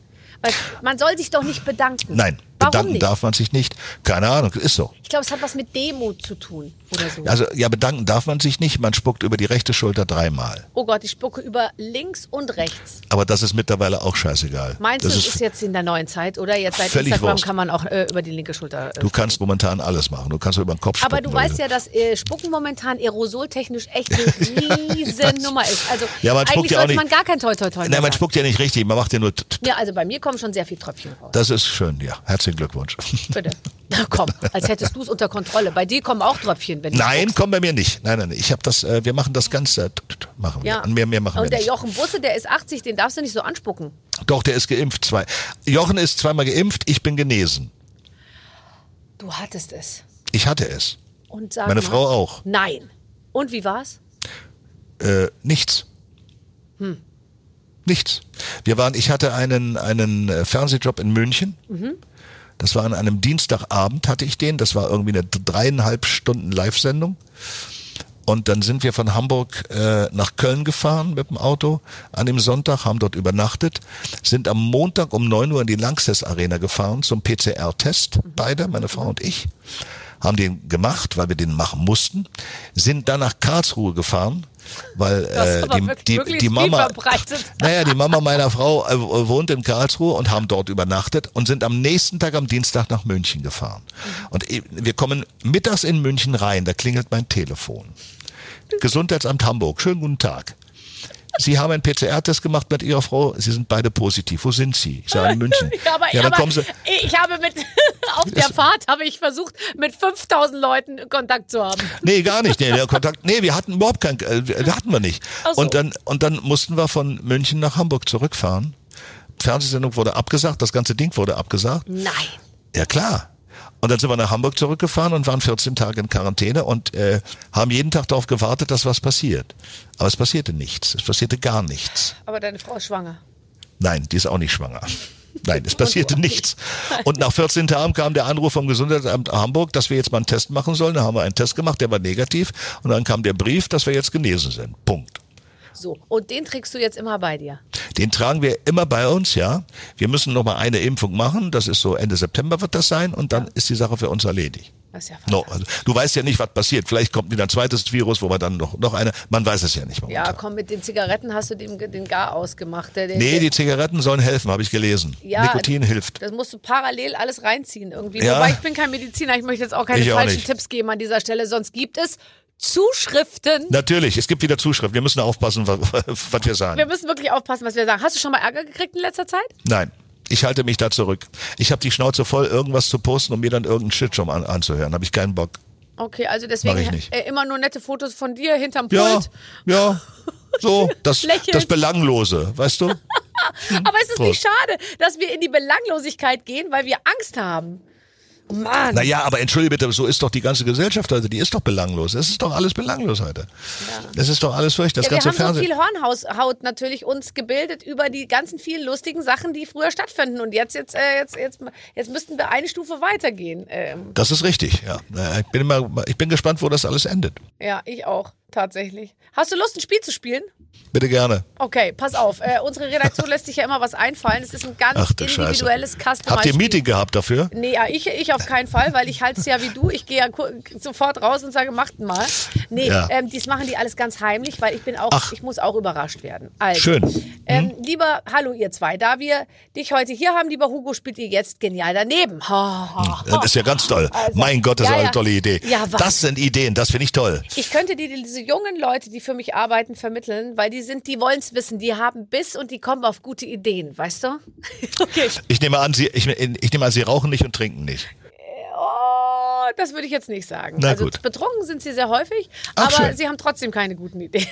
Weil man soll sich doch nicht bedanken. Nein, Warum bedanken nicht? darf man sich nicht. Keine Ahnung, ist so. Ich glaube, es hat was mit Demut zu tun oder so. Also ja, bedanken darf man sich nicht. Man spuckt über die rechte Schulter dreimal. oh Gott, ich spucke über links und rechts. Aber das ist mittlerweile auch scheißegal. Meinst das du, es ist jetzt in der neuen Zeit, oder? Jetzt seit Instagram Wurst. kann man auch äh, über die linke Schulter. Äh, Du kannst momentan alles machen. Du kannst über den Kopf spucken. aber du weißt ja, dass äh, Spucken momentan aerosoltechnisch echt eine riesen Nummer ist. Also Ja, man spuckt eigentlich ja sollte nicht- man gar kein Toi Toi Toi Nein, man sagen. spuckt ja nicht richtig. Man macht ja nur. Ja, also bei mir kommen schon sehr viel Tröpfchen raus. Das ist schön, ja. Herzlichen Glückwunsch. Bitte. Na komm, als hättest du es unter Kontrolle. Bei dir kommen auch Tröpfchen, wenn Nein, spuckst. kommt bei mir nicht. Nein, nein, nein. Ich habe das. Äh, wir machen das Ganze. t- Machen wir. Ja. An mehr, mehr machen Und wir der nicht. Jochen Busse, der ist 80, den darfst du nicht so anspucken. Doch, der ist geimpft. Zwei. Jochen ist zweimal geimpft. Ich bin genesen. Du hattest es. Ich hatte es. Und sag Meine mal, Frau auch. Nein. Und wie war's? Äh, nichts. Nichts. Wir waren, ich hatte einen, einen äh, Fernsehjob in München. Das war an einem Dienstagabend hatte ich den. Das war irgendwie eine dreieinhalb Stunden Live-Sendung. Und dann sind wir von Hamburg äh, nach Köln gefahren mit dem Auto an dem Sonntag, haben dort übernachtet, sind am Montag um 9 Uhr in die Lanxess Arena gefahren zum PCR-Test, beide, meine Frau und ich, haben den gemacht, weil wir den machen mussten, sind dann nach Karlsruhe gefahren, weil äh, die, wirklich die, die Mama, naja, die Mama meiner Frau äh, wohnt in Karlsruhe und haben dort übernachtet und sind am nächsten Tag am Dienstag nach München gefahren. Und eh, wir kommen mittags in München rein, da klingelt mein Telefon. Gesundheitsamt Hamburg, schönen guten Tag. Sie haben einen PCR-Test gemacht mit Ihrer Frau. Sie sind beide positiv. Wo sind Sie? Ich sage in München. Ja, aber, ja, dann aber kommen Sie. ich habe mit, auf der Fahrt habe ich versucht, mit 5000 Leuten Kontakt zu haben. Nee, gar nicht. Nee, der Kontakt. Nee, wir hatten überhaupt keinen, äh, wir hatten wir nicht. So. Und dann und dann mussten wir von München nach Hamburg zurückfahren. Fernsehsendung wurde abgesagt, das ganze Ding wurde abgesagt. Nein. Ja klar. Und dann sind wir nach Hamburg zurückgefahren und waren 14 Tage in Quarantäne und äh, haben jeden Tag darauf gewartet, dass was passiert. Aber es passierte nichts. Es passierte gar nichts. Aber deine Frau ist schwanger. Nein, die ist auch nicht schwanger. Nein, es passierte nichts. Und nach 14 Tagen kam der Anruf vom Gesundheitsamt Hamburg, dass wir jetzt mal einen Test machen sollen. Da haben wir einen Test gemacht, der war negativ. Und dann kam der Brief, dass wir jetzt genesen sind. Punkt. So. Und den trägst du jetzt immer bei dir. Den tragen wir immer bei uns, ja. Wir müssen noch mal eine Impfung machen. Das ist so Ende September wird das sein. Und dann ist die Sache für uns erledigt. Das ist ja No, also, du weißt ja nicht, was passiert. Vielleicht kommt wieder ein zweites Virus, wo wir dann noch, noch eine. Man weiß es ja nicht momentan. Ja, komm, mit den Zigaretten hast du dem, den Gar ausgemacht. Der, nee, die Zigaretten sollen helfen, habe ich gelesen. Ja, Nikotin hilft. Das musst du parallel alles reinziehen irgendwie. Ja. Wobei ich bin kein Mediziner, ich möchte jetzt auch keine Ich auch falschen nicht. Tipps geben an dieser Stelle, sonst gibt es Zuschriften. Natürlich, es gibt wieder Zuschriften. Wir müssen aufpassen, was, was wir sagen. Wir müssen wirklich aufpassen, was wir sagen. Hast du schon mal Ärger gekriegt in letzter Zeit? Nein, ich halte mich da zurück. Ich habe die Schnauze voll, irgendwas zu posten und mir dann irgendeinen Shitstorm an, anzuhören. Habe ich keinen Bock. Okay, also deswegen äh, immer nur nette Fotos von dir hinterm Ja, Pult. ja. So, das, das Belanglose, weißt du? Aber es ist nicht schade, dass wir in die Belanglosigkeit gehen, weil wir Angst haben. Mann. Naja, aber entschuldige bitte, so ist doch die ganze Gesellschaft heute, die ist doch belanglos. Es ist doch alles belanglos heute. Es ist doch alles furcht, das Ja, wir haben so Fernsehen. viel Hornhaut natürlich uns gebildet über die ganzen vielen lustigen Sachen, die früher stattfinden. Und jetzt, jetzt, äh, jetzt, jetzt, jetzt müssten wir eine Stufe weitergehen. Ähm, Das ist richtig, ja. Naja, Ich bin immer, ich bin gespannt, wo das alles endet. ja, ich auch, tatsächlich. Hast du Lust, ein Spiel zu spielen? Bitte gerne. Okay, pass auf. Äh, unsere Redaktion lässt sich ja immer was einfallen. Es ist ein ganz Ach individuelles Customized Habt ihr ein. Meeting gehabt dafür? Nee, ja, ich, ich auf keinen Fall, weil ich halte es ja wie du. Ich gehe ja sofort raus und sage, macht mal. Nee, Ja. ähm, dies machen die alles ganz heimlich, weil ich bin auch, Ach. ich muss auch überrascht werden. Also, Schön. Mhm. Ähm, Lieber, hallo ihr zwei, da wir dich heute hier haben, lieber Hugo, spielt ihr jetzt genial daneben. Ha, Das ist ja ganz toll. Also, mein Gott, das ja, ist eine tolle Idee. Das sind Ideen, das finde ich toll. Ich könnte dir diese jungen Leute, die für mich arbeiten, vermitteln, weil die sind, die wollen es wissen, die haben Biss und die kommen auf gute Ideen, weißt du? okay. Ich nehme an, Sie, ich, ich nehme an, Sie rauchen nicht und trinken nicht. Oh, das würde ich jetzt nicht sagen. Na also gut. betrunken sind sie sehr häufig, Ach, aber schön. sie haben trotzdem keine guten Ideen.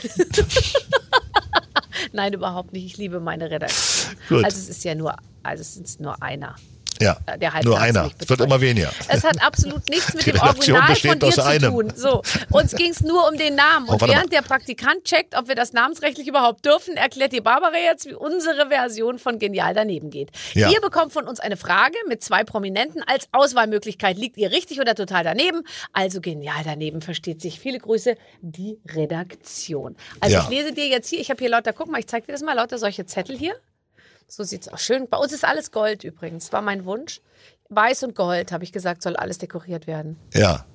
Nein, überhaupt nicht. Ich liebe meine Redaktion. Gut. Also es ist ja nur, also es ist nur einer. Ja, äh, Der nur einer. Es wird immer weniger. Es hat absolut nichts mit Die dem Redaktion Original von dir zu einem. tun. So, uns ging es nur um den Namen. Oh, Und mal. während der Praktikant checkt, ob wir das namensrechtlich überhaupt dürfen, erklärt die Barbara jetzt, wie unsere Version von Genial daneben geht. Ja. Ihr bekommt von uns eine Frage mit zwei Prominenten als Auswahlmöglichkeit. Liegt ihr richtig oder total daneben? Also Genial daneben versteht sich. Viele Grüße, die Redaktion. Also Ja. ich lese dir jetzt hier, ich habe hier lauter, guck mal, ich zeige dir das mal, lauter solche Zettel hier. So sieht's aus. Schön. Bei uns ist alles Gold übrigens. War mein Wunsch. Weiß und Gold, habe ich gesagt, soll alles dekoriert werden. Ja.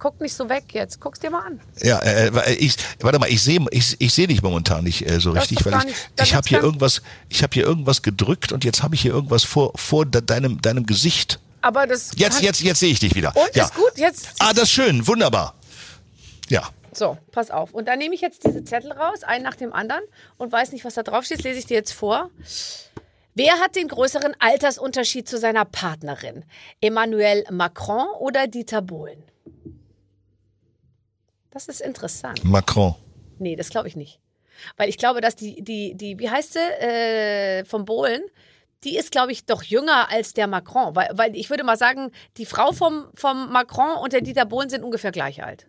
Guck nicht so weg jetzt. Guck's dir mal an. Ja, äh, äh, ich, warte mal, ich sehe ich, ich seh dich momentan nicht äh, so Das richtig, weil ich, nicht- ich habe hier irgendwas, ich habe hier irgendwas gedrückt und jetzt habe ich hier irgendwas vor vor de, deinem deinem Gesicht. Aber das. Jetzt jetzt jetzt sehe ich dich wieder. Und ja. ist gut. Jetzt. Ah, das ist schön, wunderbar. Ja. So, pass auf. Und dann nehme ich jetzt diese Zettel raus, einen nach dem anderen, und weiß nicht, was da drauf steht. Lese ich dir jetzt vor. Wer hat den größeren Altersunterschied zu seiner Partnerin? Emmanuel Macron oder Dieter Bohlen? Das ist interessant. Macron. Nee, das glaube ich nicht. Weil ich glaube, dass die, die, die, wie heißt sie, äh, vom Bohlen, die ist, glaube ich, doch jünger als der Macron. Weil, weil ich würde mal sagen, die Frau vom, vom Macron und der Dieter Bohlen sind ungefähr gleich alt.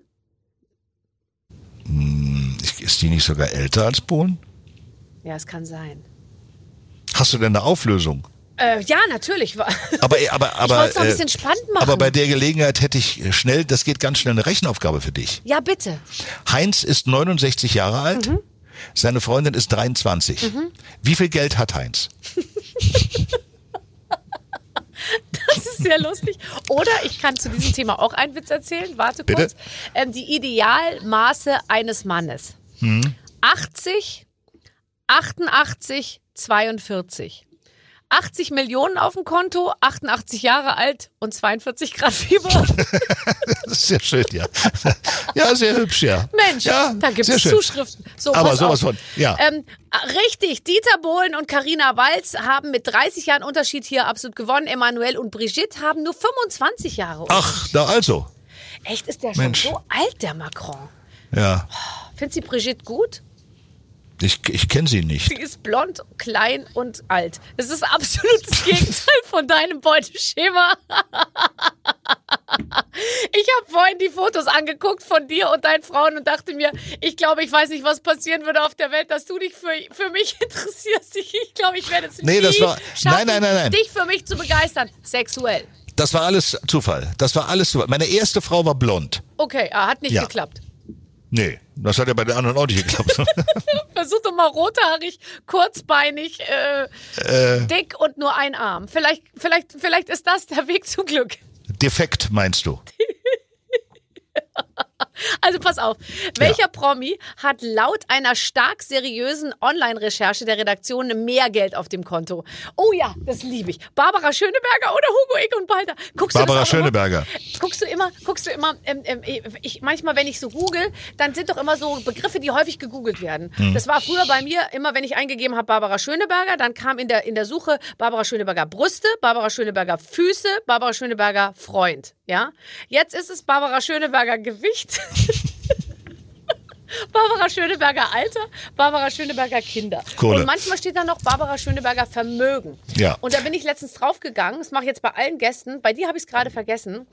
Ist die nicht sogar älter als Polen? Ja, es kann sein. Hast du denn eine Auflösung? Äh, ja, natürlich. Aber aber aber wollte es noch ein äh, bisschen spannend machen. Aber bei der Gelegenheit hätte ich äh, schnell, das geht ganz schnell eine Rechenaufgabe für dich. ja, bitte. Heinz ist 69 Jahre alt. Mhm. Seine Freundin ist 23. Wie viel Geld hat Heinz? Das ist sehr lustig. Oder ich kann zu diesem Thema auch einen Witz erzählen. Warte Bitte? kurz. Ähm, die Idealmaße eines Mannes. Hm. 80, 88, 42. 80 Millionen auf dem Konto, 88 Jahre alt und 42 Grad Fieber. Das ist sehr schön, ja. Ja, sehr hübsch, ja. Mensch, ja, da gibt es. Zuschriften. So, Aber sowas auf. von, ja. Ähm, richtig, Dieter Bohlen und Karina Walz haben mit 30 Jahren Unterschied hier absolut gewonnen. Emanuel und Brigitte haben nur 25 Jahre. Ach, da also. Echt, ist der schon Mensch. so alt, der Macron? Ja, Findest du Brigitte gut? Ich, ich kenne sie nicht. Sie ist blond, klein und alt. Das ist absolut das Gegenteil von deinem Beuteschema. Ich habe vorhin die Fotos angeguckt von dir und deinen Frauen und dachte mir, ich glaube, ich weiß nicht, was passieren würde auf der Welt, dass du dich für, für mich interessierst. Ich, glaube, ich werde es Nee, nie das war- schaffen, nein, nein, nein, nein. dich für mich zu begeistern. Sexuell. Das war alles Zufall. Das war alles Zufall. Meine erste Frau war blond. Okay, ah, hat nicht Ja. geklappt. Nee, das hat ja bei den anderen auch nicht geklappt. Versuch doch mal rothaarig, kurzbeinig, äh, dick und nur ein Arm. Vielleicht, vielleicht, vielleicht ist das der Weg zum Glück. Defekt meinst du? Also pass auf, welcher Promi hat laut einer stark seriösen Online-Recherche der Redaktion mehr Geld auf dem Konto? Oh ja, das liebe ich. Barbara Schöneberger oder Hugo Egon Balder? Guckst Barbara du Schöneberger. Immer? Guckst du immer, guckst du immer, ähm, ähm, ich, manchmal, wenn ich so google, dann sind doch immer so Begriffe, die häufig gegoogelt werden. Hm. Das war früher bei mir immer, wenn ich eingegeben habe Barbara Schöneberger, dann kam in der, in der Suche Barbara Schöneberger Brüste, Barbara Schöneberger Füße, Barbara Schöneberger Freund. Ja? Jetzt ist es Barbara Schöneberger Gewicht. Barbara Schöneberger Alter, Barbara Schöneberger Kinder. Kohle. Und manchmal steht da noch Barbara Schöneberger Vermögen. Ja. Und da bin ich letztens draufgegangen, das mache ich jetzt bei allen Gästen, bei dir habe ich es gerade vergessen.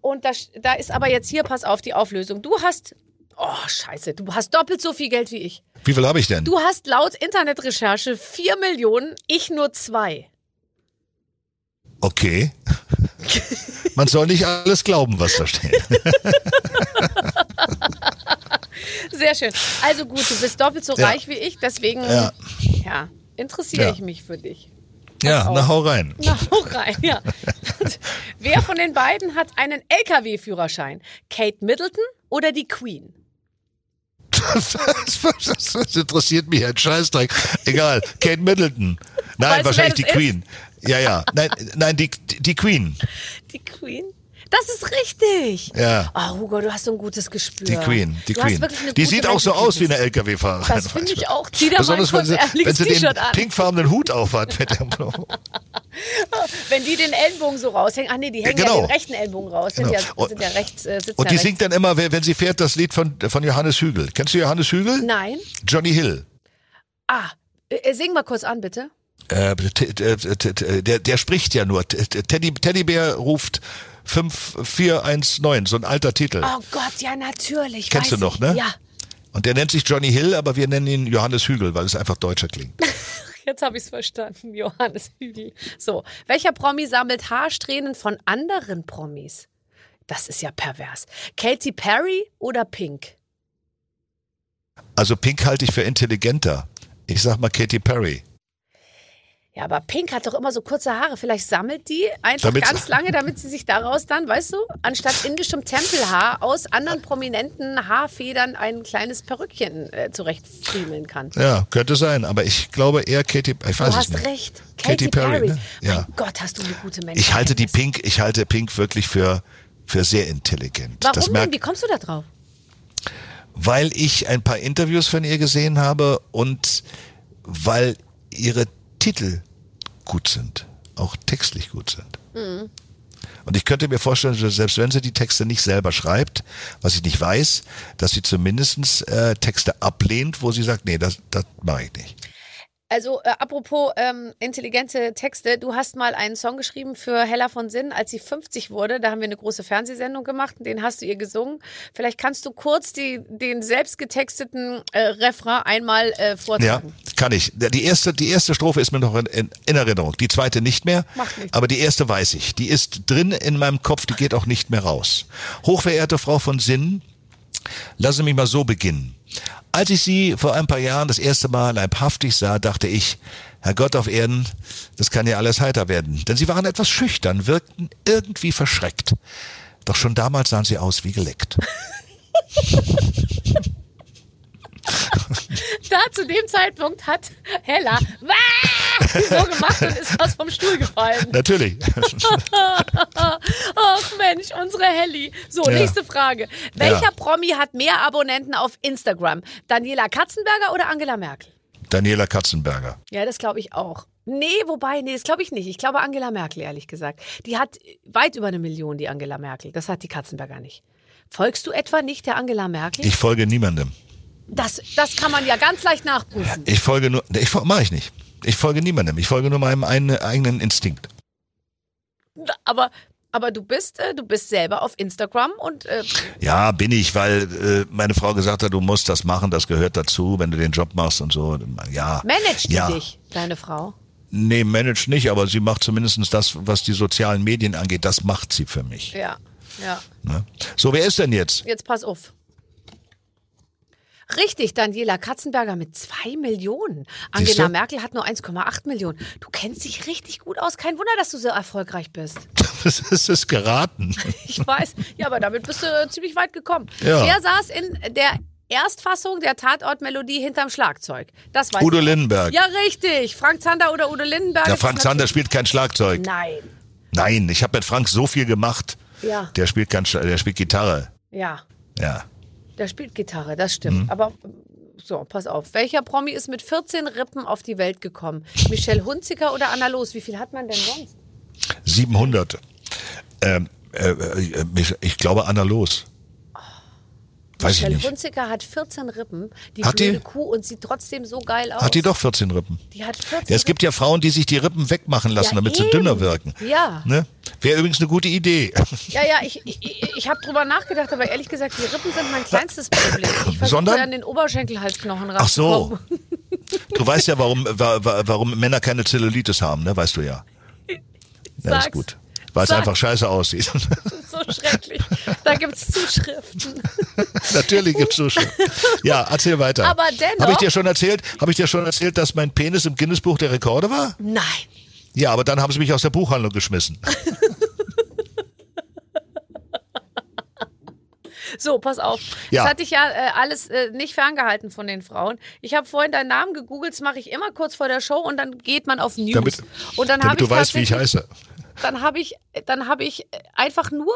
Und da, da ist aber jetzt hier, pass auf, die Auflösung. Du hast, oh scheiße, du hast doppelt so viel Geld wie ich. Wie viel habe ich denn? Du hast laut Internetrecherche 4 Millionen, ich nur zwei. Okay. Man soll nicht alles glauben, was da steht. Sehr schön. Also gut, du bist doppelt so Ja. reich wie ich, deswegen Ja. ja, interessiere Ja. ich mich für dich. Ja, auf. na hau rein. Na, hau rein, ja. Wer von den beiden hat einen LKW-Führerschein? Kate Middleton oder die Queen? Das, das, das interessiert mich ein Scheißdreck. Egal. Kate Middleton. Nein, Weißt du, wahrscheinlich wer die das Queen. Ja, ja. Nein, nein, die, die Queen. Die Queen? Das ist richtig. Ja. Oh, Hugo, du hast so ein gutes Gespür. Die Queen, die du Queen. Die sieht auch so aus wie eine. LKW-Fahrerin. Das finde ich auch. Zieh da mal Besonders wenn sie, wenn sie den pinkfarbenen Hut aufhat. Mit dem, Wenn die den Ellenbogen so raushängen. Ach nee, die hängen genau. ja den rechten Ellenbogen raus. Sind, Genau. ja, Und- sind ja rechts, äh, und ja die rechts. singt dann immer, wenn sie fährt, das Lied von, von Johannes Hügel. Kennst du Johannes Hügel? Nein. Johnny Hill. Ah, äh, sing mal kurz an, bitte. Äh, t- der, der spricht ja nur. Teddy, Teddybär ruft 5419, so ein alter Titel. Oh Gott, ja, natürlich. Kennst du noch, ne? Ja. Und der nennt sich Johnny Hill, aber wir nennen ihn Johannes Hügel, weil es einfach deutscher klingt. Jetzt habe ich es verstanden, Johannes Hügel. So, welcher Promi sammelt Haarsträhnen von anderen Promis? Das ist ja pervers. Katy Perry oder Pink? Also Pink halte ich für intelligenter. Ich sag mal Katy Perry. Ja, aber Pink hat doch immer so kurze Haare. Vielleicht sammelt die einfach Damit- ganz lange, damit sie sich daraus dann, weißt du, anstatt indischem Tempelhaar aus anderen prominenten Haarfedern ein kleines Perückchen äh, zurechtfriemeln kann. Ja, könnte sein, aber ich glaube eher Katy, ich weiß Du hast nicht. recht. Katy Perry, ne? Ja. Mein Gott, hast du eine gute Mensch. Ich halte die Pink, ich halte Pink wirklich für, für sehr intelligent. Warum denn? Wie kommst du da drauf? weil ich ein paar Interviews von ihr gesehen habe und weil ihre Titel gut sind, auch textlich gut sind. Mhm. Und ich könnte mir vorstellen, dass selbst wenn sie die Texte nicht selber schreibt, was ich nicht weiß, dass sie zumindestens äh, Texte ablehnt, wo sie sagt, nee, das, das mache ich nicht. Also, äh, apropos ähm, intelligente Texte, du hast mal einen Song geschrieben für Hella von Sinn, als sie 50 wurde. Da haben wir eine große Fernsehsendung gemacht und den hast du ihr gesungen. Vielleicht kannst du kurz die, den selbst getexteten äh, Refrain einmal äh, Ja, vortragen. kann ich. Die erste, die erste Strophe ist mir noch in, in, in Erinnerung. Die zweite nicht mehr. Macht nichts. Aber die erste weiß ich. Die ist drin in meinem Kopf, die geht auch nicht mehr raus. Hochverehrte Frau von Sinn, lassen Sie mich mal so beginnen. Als ich Sie vor ein paar Jahren das erste Mal leibhaftig sah, dachte ich, Herr Gott auf Erden, das kann ja alles heiter werden. Denn Sie waren etwas schüchtern, wirkten irgendwie verschreckt. Doch schon damals sahen Sie aus wie geleckt. Da zu dem Zeitpunkt hat Hella so gemacht und ist was vom Stuhl gefallen. Natürlich. Ach Mensch, unsere Helly. So, Ja. nächste Frage. Welcher Ja. Promi hat mehr Abonnenten auf Instagram? Daniela Katzenberger oder Angela Merkel? Daniela Katzenberger. Ja, das glaube ich auch. Nee, wobei, nee, das glaube ich nicht. Ich glaube Angela Merkel, ehrlich gesagt. Die hat weit über eine Million, die Angela Merkel. Das hat die Katzenberger nicht. Folgst du etwa nicht der Angela Merkel? Ich folge niemandem. Das, das kann man ja ganz leicht nachprüfen. Ich folge nur, ich mache ich nicht. Ich folge niemandem. Ich folge nur meinem einen, eigenen Instinkt. Aber, aber du bist, äh, du bist selber auf Instagram und äh, Ja, bin ich, weil äh, meine Frau gesagt hat, du musst das machen, das gehört dazu, wenn du den Job machst und so. Ja. managt die ja. dich, deine Frau. Nee, managt nicht, aber sie macht zumindest das, was die sozialen Medien angeht, das macht sie für mich. Ja, ja. Ne? So, wer ist denn jetzt? Jetzt pass auf. Richtig, Daniela Katzenberger mit zwei Millionen. Angela Siehste? Merkel hat nur 1,8 Millionen. Du kennst dich richtig gut aus. Kein Wunder, dass du so erfolgreich bist. Das ist geraten. Ich weiß. Ja, aber damit bist du äh, ziemlich weit gekommen. Ja. Wer saß in der Erstfassung der Tatortmelodie hinterm Schlagzeug? Das weiß Udo ich. Lindenberg. Ja, richtig. Frank Zander oder Udo Lindenberg. Ja, Frank Zander spielt kein Schlagzeug. Nein. Nein, ich habe mit Frank so viel gemacht. Ja, Der spielt kein, der spielt Gitarre. ja. Ja. Der spielt Gitarre, das stimmt. Mhm. Aber so, pass auf. Welcher Promi ist mit 14 Rippen auf die Welt gekommen? Michelle Hunziker oder Anna Los? Wie viel hat man denn sonst? 700. Ähm, äh, äh, ich glaube Anna Los. Weiß ich Michelle nicht. Hunziker hat 14 Rippen, die Hat die? blöde Kuh und sieht trotzdem so geil aus. Hat die doch 14 Rippen. Die hat 14 Ja, es gibt ja Frauen, die sich die Rippen wegmachen lassen, Ja, damit sie eben. dünner wirken. Ja. Ne? Wäre übrigens eine gute Idee. Ja, ja, ich, ich, ich, habe drüber nachgedacht, aber ehrlich gesagt, die Rippen sind mein kleinstes Problem. Ich versuche an den Oberschenkelhalsknochen Ach so. Du weißt ja, warum, wa- wa- warum Männer keine Zellulitis haben, ne? Weißt du ja. Ja, Sag's. ist gut. Weil es einfach scheiße aussieht. so schrecklich. Da gibt's Zuschriften. Natürlich gibt's so schon. Ja, erzähl weiter. Aber dennoch- Habe ich dir schon erzählt, habe ich dir schon erzählt, dass mein Penis im Guinness-Buch der Rekorde war? Nein. Ja, aber dann haben sie mich aus der Buchhandlung geschmissen. So, pass auf. Ja. Das hatte ich ja äh, alles äh, nicht ferngehalten von den Frauen. Ich habe vorhin deinen Namen gegoogelt, das mache ich immer kurz vor der Show und dann geht man auf News. Damit, und dann damit du ich weißt, wie ich heiße. Dann habe ich, dann habe ich einfach nur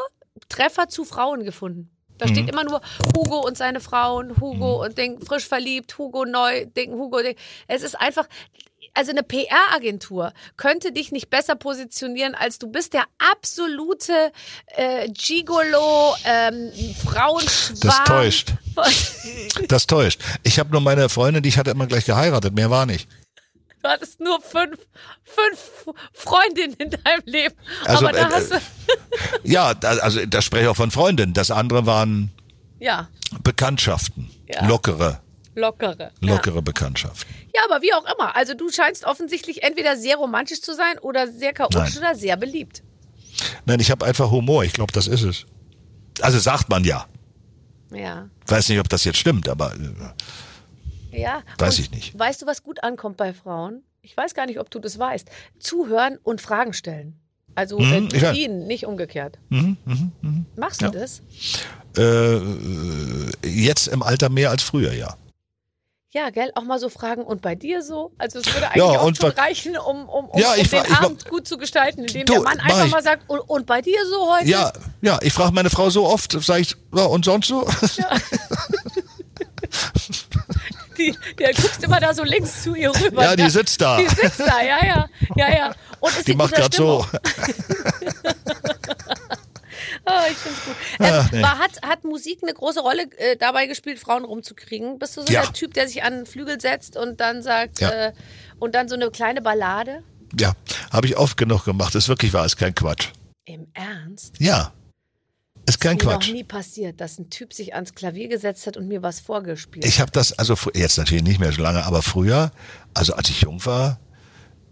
Treffer zu Frauen gefunden. Da Mhm. steht immer nur Hugo und seine Frauen, Hugo und Ding, frisch verliebt, Hugo neu, Ding, Hugo Ding. Es ist einfach, also eine PR-Agentur könnte dich nicht besser positionieren, als du bist der absolute äh, Gigolo, ähm, Frauenschwarm. Das täuscht. Das täuscht. Ich habe nur meine Freundin, die ich hatte immer gleich geheiratet, mehr war nicht. Du hattest nur fünf, fünf Freundinnen in deinem Leben. Also, Aber da äh, hast du, Ja, da, also da spreche ich auch von Freundinnen. Das andere waren ja, Bekanntschaften. Ja. Lockere, lockere. lockere Bekanntschaften. Ja. ja, aber wie auch immer. Also du scheinst offensichtlich entweder sehr romantisch zu sein oder sehr chaotisch Nein. oder sehr beliebt. Nein, ich habe einfach Humor. Ich glaube, das ist es. Also sagt man ja. Ja. Weiß nicht, ob das jetzt stimmt, aber äh, Ja. Weiß Und ich nicht. Weißt du, was gut ankommt bei Frauen? ich weiß gar nicht, ob du das weißt, zuhören und Fragen stellen. Also Mhm, äh, ihn, nicht umgekehrt. Mhm, mhm, mhm. Machst du Ja. das? Äh, jetzt im Alter mehr als früher, ja. Ja, gell, auch mal so fragen und bei dir so? Also es würde eigentlich Ja, auch schon reichen, um, um, um, Ja, um den fra- ich wa- Abend gut zu gestalten, indem Du, der Mann einfach ich. mal sagt, und, und bei dir so heute? Ja, ja, ich frage meine Frau so oft, sage ich, ja, und sonst so? Die, der guckst immer da so links zu ihr rüber. Ja, die sitzt da. Die sitzt da, ja, ja, ja, ja. Und Die macht gerade so. Ah, ich find's gut. Ähm, Ach, nee. war, hat, hat Musik eine große Rolle äh, dabei gespielt, Frauen rumzukriegen? Bist du so Ja. der Typ, der sich an den Flügel setzt und dann sagt, Ja. äh, und dann so eine kleine Ballade? Ja, habe ich oft genug gemacht. Das ist wirklich wahr, ist kein Quatsch. Im Ernst? Ja, ist kein Mir noch Quatsch. nie passiert, dass ein Typ sich ans Klavier gesetzt hat und mir was vorgespielt Ich habe das, also jetzt natürlich nicht mehr so lange, aber früher, also als ich jung war,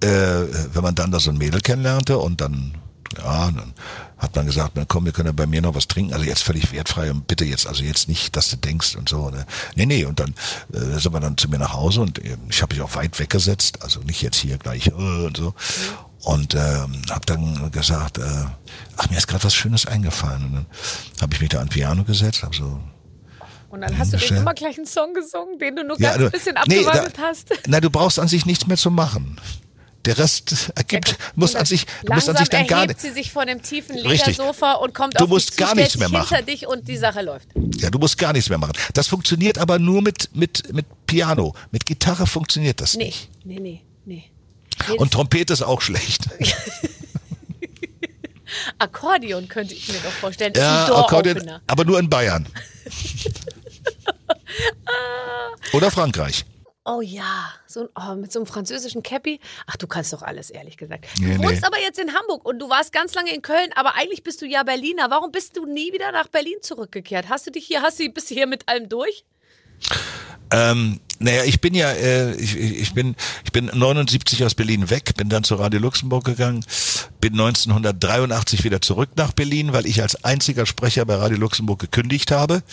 äh, wenn man dann da so ein Mädel kennenlernte und dann, ja, dann hat man gesagt, na komm, wir können ja bei mir noch was trinken, also jetzt völlig wertfrei und bitte jetzt, also jetzt nicht, dass du denkst und so. Ne? Nee, nee, und dann äh, sind wir dann zu mir nach Hause und äh, ich habe mich auch weit weggesetzt, also nicht jetzt hier gleich äh, und so. Und ähm, habe dann gesagt, äh, ach, mir ist gerade was Schönes eingefallen. Und dann habe ich mich da an Piano gesetzt, habe so Und dann hast du den immer gleich einen Song gesungen, den du nur Ja, ganz du- bisschen abgewandelt hast. Na, du brauchst an sich nichts mehr zu machen. Der Rest ergibt, muss an sich, du musst an sich dann gar nicht, sie sich von dem tiefen. Ledersofa und kommt Du auf musst dich zu, gar stellt nichts mehr hinter machen. dich und die Sache läuft. ja, du musst gar nichts mehr machen. Das funktioniert aber nur mit, mit, mit Piano. Mit Gitarre funktioniert das Nee, nicht. nee, nee, nee. Nee Und Trompete ist auch schlecht. Akkordeon könnte ich mir doch vorstellen. Ja, Akkordeon, aber nur in Bayern. Oder Frankreich. Oh ja, so ein, oh, mit so einem französischen Cappy. Ach, du kannst doch alles, ehrlich gesagt. Nee, du wohnst nee. aber jetzt in Hamburg und du warst ganz lange in Köln, aber eigentlich bist du ja Berliner. Warum bist du nie wieder nach Berlin zurückgekehrt? Hast du dich hier, hast du, bist du hier mit allem durch? Ähm, naja, ich bin ja, äh, ich, ich bin, ich bin 79 aus Berlin weg, bin dann zu Radio Luxemburg gegangen, bin 1983 wieder zurück nach Berlin, weil ich als einziger Sprecher bei Radio Luxemburg gekündigt habe,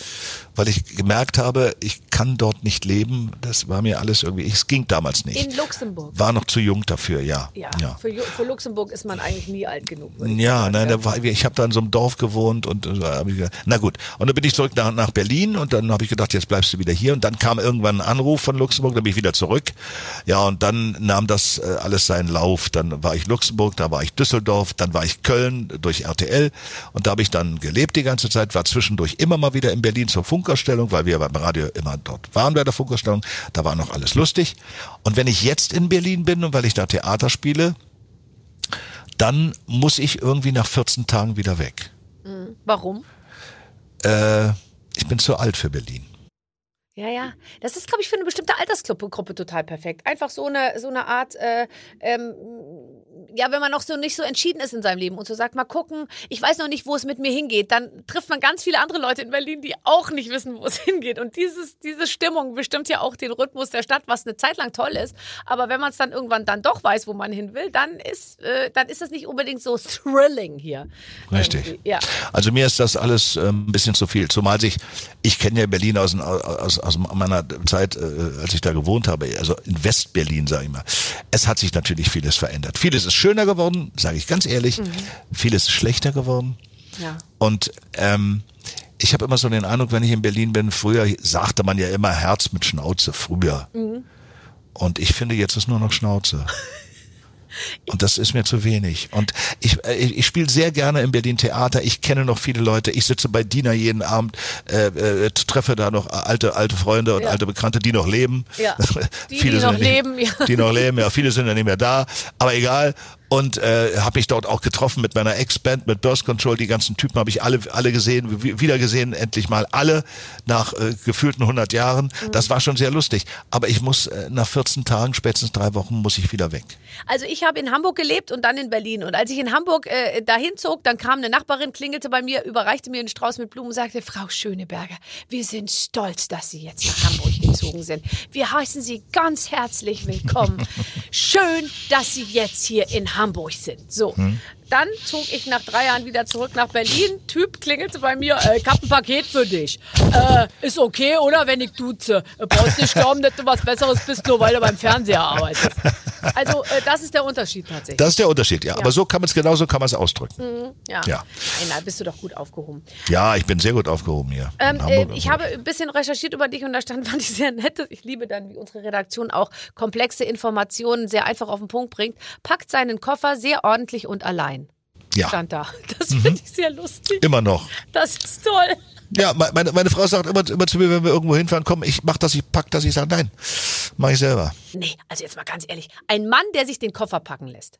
weil ich gemerkt habe, ich kann dort nicht leben. Das war mir alles irgendwie, es ging damals nicht. In Luxemburg. War noch zu jung dafür, ja. Ja, ja. Für, für Luxemburg ist man eigentlich nie alt genug. Ja, sagen. nein, da war, ich habe da in so einem Dorf gewohnt und äh, na gut. Und dann bin ich zurück nach, nach Berlin und dann habe ich gedacht, jetzt bleibst du wieder hier. Und dann kam irgendwann ein Anruf von Luxemburg, dann bin ich wieder zurück. Ja, und dann nahm das äh, alles seinen Lauf. Dann war ich Luxemburg, da war ich Düsseldorf, dann war ich Köln durch RTL und da habe ich dann gelebt die ganze Zeit, war zwischendurch immer mal wieder in Berlin zur Funkerstellung, weil wir beim Radio immer dort waren bei der Funkerstellung. Da war noch alles lustig. Und wenn ich jetzt in Berlin bin und weil ich da Theater spiele, dann muss ich irgendwie nach 14 Tagen wieder weg. Warum? Äh, ich bin zu alt für Berlin. Ja, ja. Das ist, glaube ich, für eine bestimmte Altersgruppe Gruppe total perfekt. Einfach so eine, so eine Art, äh, ähm, ja, wenn man noch so nicht so entschieden ist in seinem Leben und so sagt, mal gucken, ich weiß noch nicht, wo es mit mir hingeht, dann trifft man ganz viele andere Leute in Berlin, die auch nicht wissen, wo es hingeht. Und dieses, diese Stimmung bestimmt ja auch den Rhythmus der Stadt, was eine Zeit lang toll ist. Aber wenn man es dann irgendwann dann doch weiß, wo man hin will, dann ist, äh, dann ist das nicht unbedingt so thrilling hier. Richtig. Irgendwie. Ja. Also mir ist das alles ähm, ein bisschen zu viel. Zumal sich, ich kenne ja Berlin aus, aus, aus meiner Zeit, äh, als ich da gewohnt habe, also in Westberlin, sage ich mal. Es hat sich natürlich vieles verändert. Vieles ist schöner geworden, sage ich ganz ehrlich. Vieles ist schlechter geworden. Ja. Und ähm, ich habe immer so den Eindruck, wenn ich in Berlin bin, früher sagte man ja immer Herz mit Schnauze, früher. Und ich finde, jetzt ist nur noch Schnauze. Und das ist mir zu wenig. Und ich, äh, ich, ich spiele sehr gerne in Berlin Theater. Ich kenne noch viele Leute. Ich sitze bei Dina jeden Abend, äh, äh, treffe da noch alte, alte Freunde und Ja. alte Bekannte, die noch leben. Ja. Die, viele die noch nicht, leben, ja. Die noch leben, ja. Viele sind ja nicht mehr da. Aber egal. Und äh, habe mich dort auch getroffen mit meiner Ex-Band, mit Burst Control. Die ganzen Typen habe ich alle, alle gesehen, wi- wieder gesehen, endlich mal alle nach äh, gefühlten 100 Jahren. Mhm. Das war schon sehr lustig. Aber ich muss äh, nach 14 Tagen, spätestens drei Wochen, muss ich wieder weg. Also ich habe in Hamburg gelebt und dann in Berlin. Und als ich in Hamburg äh, dahin zog, dann kam eine Nachbarin, klingelte bei mir, überreichte mir einen Strauß mit Blumen und sagte, Frau Schöneberger, wir sind stolz, dass Sie jetzt nach Hamburg gezogen sind. Wir heißen Sie ganz herzlich willkommen. Schön, dass Sie jetzt hier in Hamburg sind. So. Dann zog ich nach drei Jahren wieder zurück nach Berlin. Typ klingelte bei mir, äh, ich hab ein Paket für dich. Äh, ist okay, oder, wenn ich duze? Äh, brauchst nicht glauben, dass du was Besseres bist, nur weil du beim Fernseher arbeitest. Also, äh, das ist der Unterschied tatsächlich. Das ist der Unterschied, ja. Aber so kann man es genauso kann man es ausdrücken. ja. Ja. Nein, da bist du doch gut aufgehoben. Ja, ich bin sehr gut aufgehoben hier. Ähm, äh, ich habe ein bisschen recherchiert über dich und da stand, fand ich sehr nett. Ich liebe dann, wie unsere Redaktion auch komplexe Informationen sehr einfach auf den Punkt bringt. Packt seinen Koffer sehr ordentlich und allein. Ja, Stand da. Das finde ich sehr lustig. immer noch. Das ist toll. Ja, me- meine, meine Frau sagt immer, immer zu mir, wenn wir irgendwo hinfahren, komm, ich mach das, ich pack das, ich sage, nein, mach ich selber. Nee, also jetzt mal ganz ehrlich. Ein Mann, der sich den Koffer packen lässt,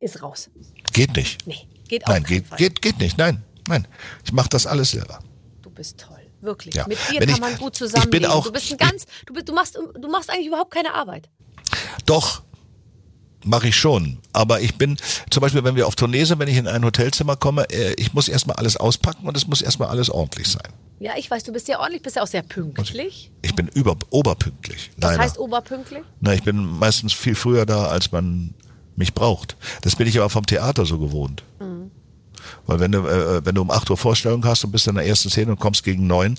ist raus. Geht nicht. Nee, geht auf Nein, keinen geht, Fall. geht, geht nicht. Nein, nein. Ich mach das alles selber. Du bist toll. Wirklich. Ja. Mit dir Wenn kann ich- man gut ich zusammenleben. bin auch- du bist ein ganz, du, bist, du, machst, du machst eigentlich überhaupt keine Arbeit. Doch, mache ich schon. Aber ich bin, zum Beispiel, wenn wir auf Tournee sind, wenn ich in ein Hotelzimmer komme, äh, ich muss erstmal alles auspacken und es muss erstmal alles ordentlich sein. Ja, ich weiß, du bist ja ordentlich, bist ja auch sehr pünktlich. Ich bin über, oberpünktlich. Das leider. heißt oberpünktlich? Na, ich bin meistens viel früher da, als man mich braucht. Das bin ich aber vom Theater so gewohnt. Mhm. Weil wenn du, äh, wenn du um 8 Uhr Vorstellung hast und bist in der ersten Szene und kommst gegen neun,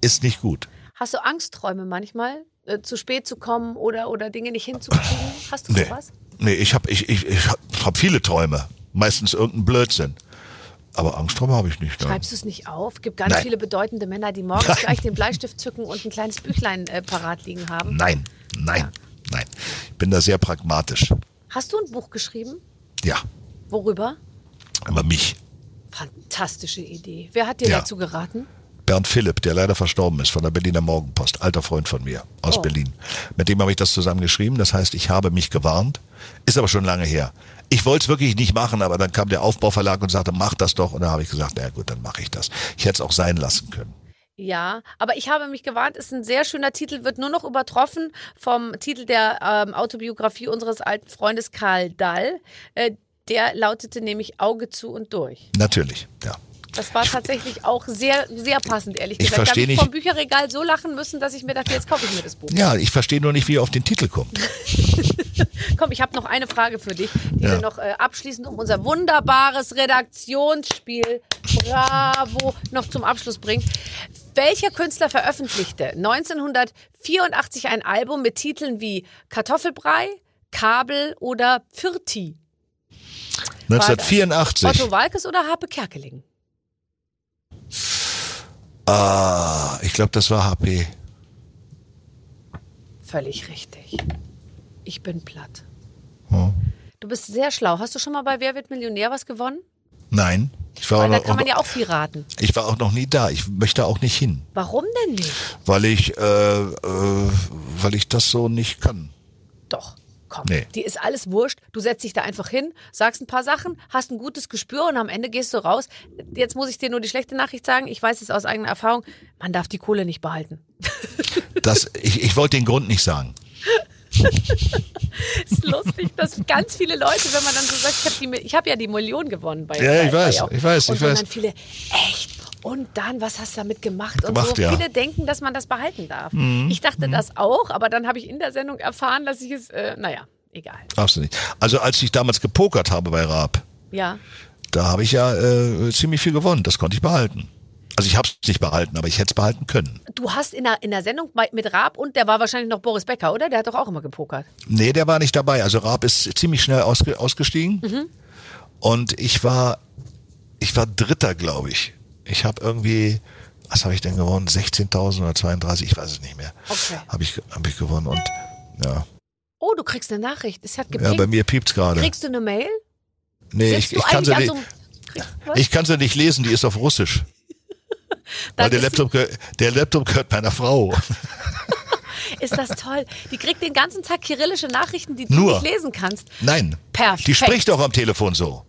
ist nicht gut. Hast du Angstträume manchmal, äh, zu spät zu kommen oder, oder Dinge nicht hinzukriegen? Hast du Nee, sowas? nee ich habe ich, ich, ich hab, hab viele Träume. Meistens irgendein Blödsinn. Aber Angstträume habe ich nicht. nein. Schreibst du es nicht auf? Gibt ganz Nein. viele bedeutende Männer, die morgens Nein. gleich den Bleistift zücken und ein kleines Büchlein äh, parat liegen haben. Nein, nein, nein. Ich bin da sehr pragmatisch. Hast du ein Buch geschrieben? Ja, Worüber? aber mich. Fantastische Idee. Wer hat dir Ja. dazu geraten? Bernd Philipp, der leider verstorben ist, von der Berliner Morgenpost, alter Freund von mir aus Oh. Berlin. Mit dem habe ich das zusammen geschrieben. Das heißt, ich habe mich gewarnt. Ist aber schon lange her. Ich wollte es wirklich nicht machen, aber dann kam der Aufbauverlag und sagte, mach das doch. Und da habe ich gesagt, na gut, dann mache ich das. Ich hätte es auch sein lassen können. Ja, aber ich habe mich gewarnt, ist ein sehr schöner Titel, wird nur noch übertroffen vom Titel der ähm, Autobiografie unseres alten Freundes Karl Dall. Äh, der lautete nämlich Auge zu und durch. Natürlich, ja. Das war tatsächlich auch sehr, sehr passend, ehrlich Ich gesagt. Versteh habe ich vom Bücherregal so lachen müssen, dass ich mir dachte, jetzt kaufe ich mir das Buch. Ja, ich verstehe nur nicht, wie er auf den Titel kommt. Komm, ich habe noch eine Frage für dich, die Ja. wir noch äh, abschließend um unser wunderbares Redaktionsspiel Bravo noch zum Abschluss bringen. Welcher Künstler veröffentlichte 1984 ein Album mit Titeln wie Kartoffelbrei, Kabel oder Pfirti? War das 1984. Otto Walkes oder Harpe Kerkeling? Ah, ich glaube, das war HP. Völlig richtig. Ich bin platt. Hm. Du bist sehr schlau. Hast du schon mal bei Wer wird Millionär was gewonnen? Nein, ich war, Weil auch da noch, kann man ja auch viel raten. ich war auch noch nie da. Ich möchte auch nicht hin, Warum denn nicht? weil ich, äh, äh, weil ich das so nicht kann. Doch. Komm, Nee. die ist alles wurscht. Du setzt dich da einfach hin, sagst ein paar Sachen, hast ein gutes Gespür und am Ende gehst du raus. Jetzt muss ich dir nur die schlechte Nachricht sagen. Ich weiß es aus eigener Erfahrung. Man darf die Kohle nicht behalten. Das, ich, ich wollte den Grund nicht sagen. ist lustig, dass ganz viele Leute, wenn man dann so sagt, ich habe ich habe ja die Million gewonnen bei Ja, ich bei, weiß, bei auch. ich weiß, und ich weiß. dann viele echt und dann was hast du damit gemacht und Gemacht, so. ja. Mhm. Viele denken, dass man das behalten darf. Ich dachte das auch, aber dann habe ich in der Sendung erfahren, dass ich es, äh, naja, egal. Darfst du nicht. Also als ich damals gepokert habe bei Raab, Ja, da habe ich ja äh, ziemlich viel gewonnen. Das konnte ich behalten. Also ich habe es nicht behalten, aber ich hätte es behalten können. du hast in der, in der Sendung mit Raab und der war wahrscheinlich noch Boris Becker, oder? Der hat doch auch immer gepokert. Nee, der war nicht dabei. Also Raab ist ziemlich schnell ausge ausgestiegen. Mhm. Und ich war, ich war Dritter, glaube ich. Ich habe irgendwie, was habe ich denn gewonnen? 16.000 oder 32, ich weiß es nicht mehr. Okay. Habe ich, hab ich gewonnen. Und ja, Oh, du kriegst eine Nachricht. Es hat ja gepinkt. bei mir piept's gerade. Kriegst du eine Mail? Nee, ich, ich kann sie nicht. so? Ich kann sie nicht lesen, die ist auf Russisch. Weil der Laptop, gehört- der Laptop gehört meiner Frau. Ist das toll. Die kriegt den ganzen Tag kyrillische Nachrichten, die du Nur. nicht lesen kannst. Nein. Perfekt. Die spricht doch am Telefon so.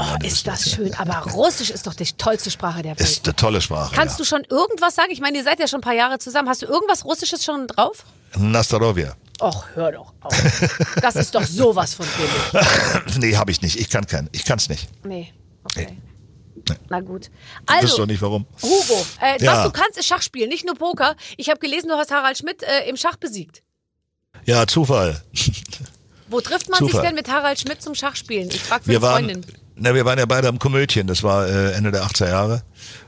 Oh, ist das schön. Aber Russisch ist doch die tollste Sprache der Welt. Ist eine tolle Sprache. Kannst ja. du schon irgendwas sagen? Ich meine, ihr seid ja schon ein paar Jahre zusammen. Hast du irgendwas Russisches schon drauf? Nastarovia. Och, hör doch auf. Das ist doch sowas von billig. nee, habe ich nicht. Ich kann keinen. Ich kann's nicht. Nee, okay. Nee. Na gut. Also, doch nicht warum. Hugo, äh, Ja. was du kannst, ist Schach spielen, nicht nur Poker. Ich habe gelesen, du hast Harald Schmidt äh, im Schach besiegt. Ja, Zufall. Wo trifft man sich Zufall. denn mit Harald Schmidt zum Schachspielen? Ich frage für Wir eine waren, Freundin. na, wir waren ja beide am Komödien, das war äh, Ende der 80er Jahre.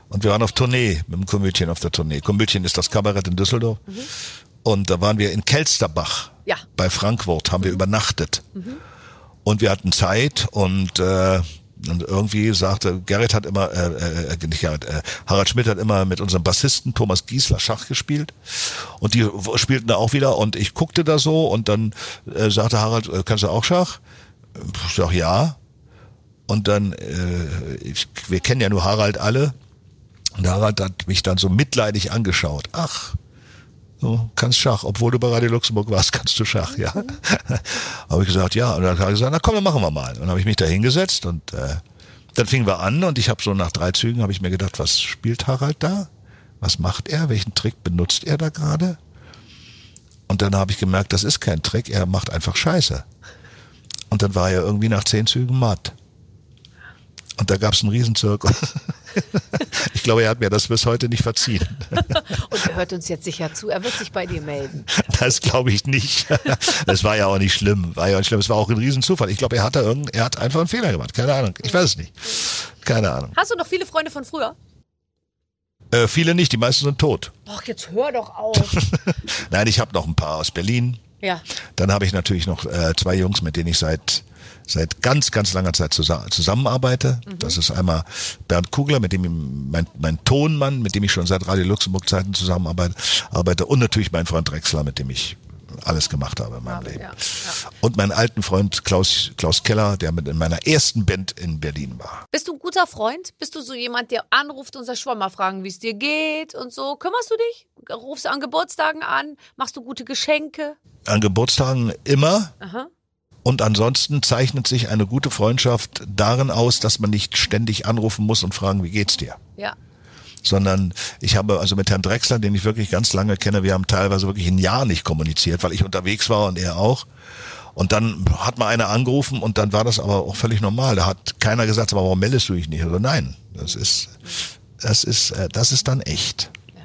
Und wir waren auf Tournee, mit dem Komödien auf der Tournee. Komödien ist das Kabarett in Düsseldorf. Und da waren wir in Kelsterbach. Ja. Bei Frankfurt haben wir übernachtet. Und wir hatten Zeit und, äh, und irgendwie sagte, Gerrit hat immer, äh, äh, nicht Gerrit, äh, Harald Schmidt hat immer mit unserem Bassisten Thomas Giesler Schach gespielt. Und die spielten da auch wieder und ich guckte da so und dann äh, sagte Harald, äh, kannst du auch Schach? Ich sag ja. Und dann, äh, ich, wir kennen ja nur Harald alle. Und Harald hat mich dann so mitleidig angeschaut. Ach, so, kannst Schach, obwohl du bei Radio Luxemburg warst, kannst du Schach, ja. habe ich gesagt, ja. Und dann hat er gesagt, na komm, dann machen wir mal. Und dann habe ich mich da hingesetzt und äh, dann fingen wir an und ich habe so nach drei Zügen habe ich mir gedacht, was spielt Harald da? Was macht er? Welchen Trick benutzt er da gerade? Und dann habe ich gemerkt, das ist kein Trick, er macht einfach Scheiße. Und dann war er irgendwie nach zehn Zügen matt. Und da gab es einen Riesenzirkus. ich glaube, er hat mir das bis heute nicht verziehen. Und er hört uns jetzt sicher zu. Er wird sich bei dir melden. Das glaube ich nicht. Das war ja auch nicht schlimm. War ja auch nicht schlimm. Es war auch ein Riesenzufall. Ich glaube, er hat da irgend, er hat einfach einen Fehler gemacht. Keine Ahnung. Ich weiß es nicht. Keine Ahnung. Hast du noch viele Freunde von früher? Äh, viele nicht. Die meisten sind tot. Ach, jetzt hör doch auf. Nein, ich habe noch ein paar aus Berlin. ja. Dann habe ich natürlich noch äh, zwei Jungs, mit denen ich seit seit ganz, ganz langer Zeit zusa zusammenarbeite. Das ist einmal Bernd Kugler, mit dem ich, mein, mein Tonmann, mit dem ich schon seit Radio Luxemburg Zeiten zusammenarbeite, arbeite und natürlich mein Freund Drexler, mit dem ich alles gemacht habe in meinem Leben. ja, ja. Und meinen alten Freund Klaus, Klaus Keller, der mit in meiner ersten Band in Berlin war. Bist du ein guter Freund? Bist du so jemand, der anruft und sagt, schau mal fragen, wie es dir geht und so? Kümmerst du dich? Rufst du an Geburtstagen an? Machst du gute Geschenke? An Geburtstagen immer. Aha. Und ansonsten zeichnet sich eine gute Freundschaft darin aus, dass man nicht ständig anrufen muss und fragen, wie geht's dir? Ja. sondern ich habe also mit Herrn Drexler, den ich wirklich ganz lange kenne, wir haben teilweise wirklich ein Jahr nicht kommuniziert, weil ich unterwegs war und er auch. Und dann hat mal einer angerufen und dann war das aber auch völlig normal. Da hat keiner gesagt, aber warum meldest du dich nicht? Oder nein, das ist, das ist, äh, das ist dann echt. Ja,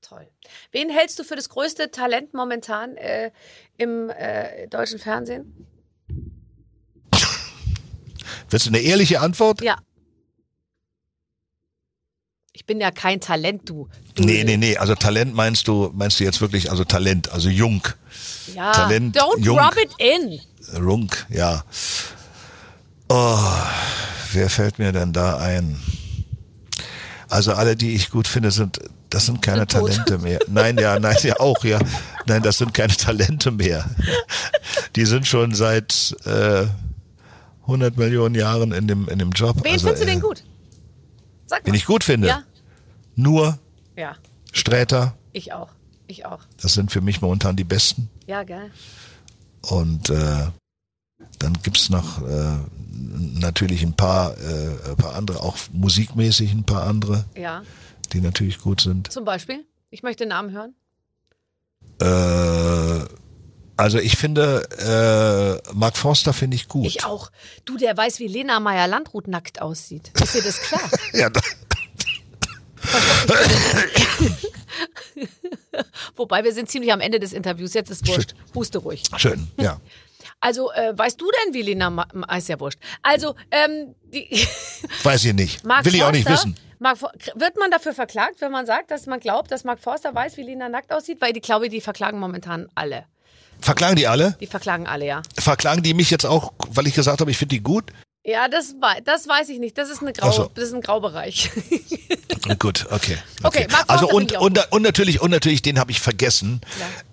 toll. Wen hältst du für das größte Talent momentan äh, im äh, deutschen Fernsehen? Willst du eine ehrliche Antwort? Ja. Ich bin ja kein Talent, du. Nee, nee, nee. Also Talent meinst du, meinst du jetzt wirklich, also Talent, also Jung. Ja, Talent, don't jung. rub it in. Runk, ja. Oh, wer fällt mir denn da ein? Also alle, die ich gut finde, sind, das sind keine. Talente mehr. Nein, ja, nein, ja auch, ja. Nein, das sind keine Talente mehr. Die sind schon seit äh, 100 Millionen Jahren in dem, in dem Job. Wen also, findest du äh, denn gut? Sag mal. Wen ich gut finde? Ja, Nur ja, Sträter, ich auch. Ich auch. das sind für mich momentan die Besten. Ja, geil. Und äh, dann gibt's noch äh, natürlich ein paar, äh, ein paar andere, auch musikmäßig ein paar andere, Ja. die natürlich gut sind. Zum Beispiel? Ich möchte den Namen hören. Äh, also ich finde, äh, Mark Forster finde ich gut. Ich auch. Du, der weiß, wie Lena Meyer-Landrut nackt aussieht. Ist dir das klar? Ja, da- Wobei, wir sind ziemlich am Ende des Interviews. Jetzt ist wurscht. Huste ruhig. schön, ja. Also, äh, weißt du denn, wie Lena Ma Ma- ist ja wurscht. Also, ähm, die, Weiß ich nicht. Mark Will ich auch nicht Forster, wissen. Mark, wird man dafür verklagt, wenn man sagt, dass man glaubt, dass Mark Forster weiß, wie Lena nackt aussieht? Weil die glaube, die verklagen momentan alle. Verklagen die alle? Die verklagen alle, ja. Verklagen die mich jetzt auch, weil ich gesagt habe, ich finde die gut? Ja, das, das weiß ich nicht. Das ist, eine Grau, so. das ist ein Graubereich. Gut, okay. Okay, Mark also und, und, und natürlich, und natürlich, den habe ich vergessen.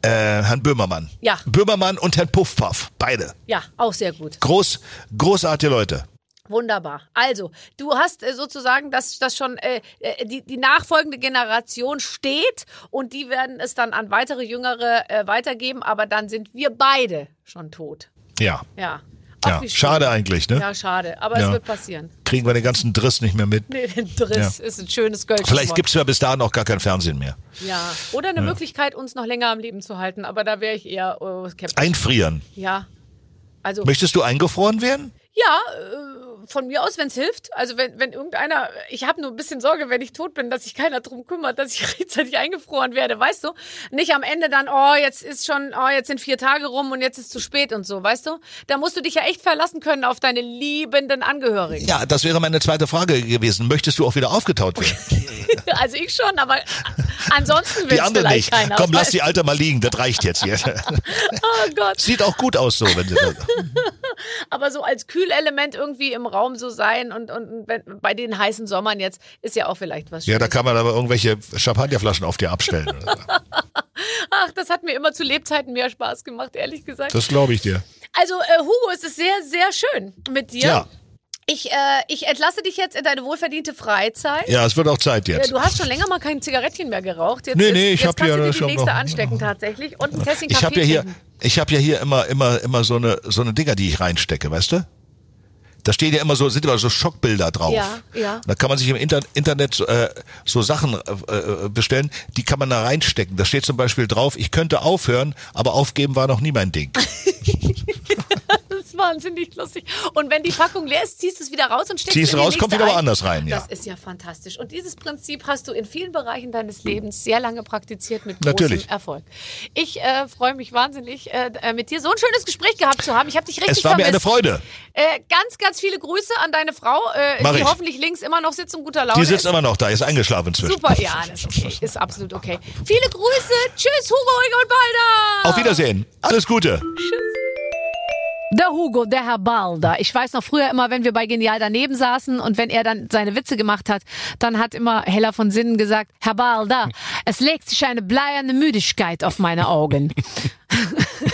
Äh, Herrn Böhmermann. Ja. Böhmermann und Herrn Puffpaff. Beide. ja, auch sehr gut. Groß, großartige Leute. Wunderbar. Also, du hast äh, sozusagen das, das schon, äh, äh, die, die nachfolgende Generation steht und die werden es dann an weitere Jüngere äh, weitergeben, aber dann sind wir beide schon tot. Ja. Ja. Ach, ja. Schade eigentlich, ne? Ja, schade. Aber Ja. es wird passieren. Kriegen wir den ganzen Driss nicht mehr mit. Nee, den Driss ist ein schönes Gölsch. Vielleicht gibt's ja bis dahin auch gar kein Fernsehen mehr. Ja. Oder eine Möglichkeit, uns noch länger am Leben zu halten, aber da wäre ich eher äh, skeptisch. Einfrieren. ja. Also, Möchtest du eingefroren werden? ja, äh, von mir aus, wenn es hilft. Also wenn, wenn irgendeiner, ich habe nur ein bisschen Sorge, wenn ich tot bin, dass sich keiner drum kümmert, dass ich rechtzeitig eingefroren werde, weißt du? Nicht am Ende dann, oh, jetzt ist schon, oh, jetzt sind vier Tage rum und jetzt ist zu spät und so, weißt du? Da musst du dich ja echt verlassen können auf deine liebenden Angehörigen. Ja, das wäre meine zweite Frage gewesen. Möchtest du auch wieder aufgetaut werden? Also ich schon, aber ansonsten will Die es anderen vielleicht nicht. keiner. Komm, lass die Alte mal liegen, das reicht jetzt hier. Oh Gott. Sieht auch gut aus so, wenn sie das. Aber so als Kühlelement irgendwie im Raum so sein und, und wenn, bei den heißen Sommern jetzt ist ja auch vielleicht was Ja, da kann man aber irgendwelche Champagnerflaschen auf dir abstellen. Ach, das hat mir immer zu Lebzeiten mehr Spaß gemacht, ehrlich gesagt. Das glaube ich dir. Also, äh, Hugo, es ist sehr, sehr schön mit dir. Ja. Ich, äh, ich entlasse dich jetzt in deine wohlverdiente Freizeit. Ja, es wird auch Zeit Äh, jetzt. Du hast schon länger mal kein Zigarettchen mehr geraucht. Jetzt, Nee, nee, ich jetzt hab kannst ja du dir schon die nächste noch- anstecken tatsächlich und ein Tässchen Ich habe ja hier, ich habe ja hier immer, immer, immer so eine, so eine Dinger, die ich reinstecke, weißt du? Da stehen ja immer so, sind immer so Schockbilder drauf. Ja, ja. Da kann man sich im Inter Internet so, äh, so Sachen äh, äh, bestellen, die kann man da reinstecken. Da steht zum Beispiel drauf, ich könnte aufhören, aber aufgeben war noch nie mein Ding. Wahnsinnig lustig. Und wenn die Packung leer ist, ziehst du es wieder raus und steckst Ziehst die raus, kommt wieder ein. woanders rein, ja. Das ist ja fantastisch. Und dieses Prinzip hast du in vielen Bereichen deines Lebens sehr lange praktiziert mit großem Natürlich. Erfolg. Ich äh, freue mich wahnsinnig, äh, äh, mit dir so ein schönes Gespräch gehabt zu haben. Ich habe dich richtig Es war mir eine vermisst. Freude. Äh, ganz, ganz viele Grüße an deine Frau, äh, die ich. hoffentlich links immer noch sitzt und guter Laune Die sitzt ist. immer noch da, ist eingeschlafen inzwischen. Super, ja, das ist okay. Ist absolut okay. Viele Grüße. Tschüss, Hugo und Balder. Auf Wiedersehen. Alles Gute. Der Hugo, der Herr Balder. Ich weiß noch früher immer, wenn wir bei Genial daneben saßen und wenn er dann seine Witze gemacht hat, dann hat immer Heller von Sinnen gesagt, Herr Balder, es legt sich eine bleierne Müdigkeit auf meine Augen.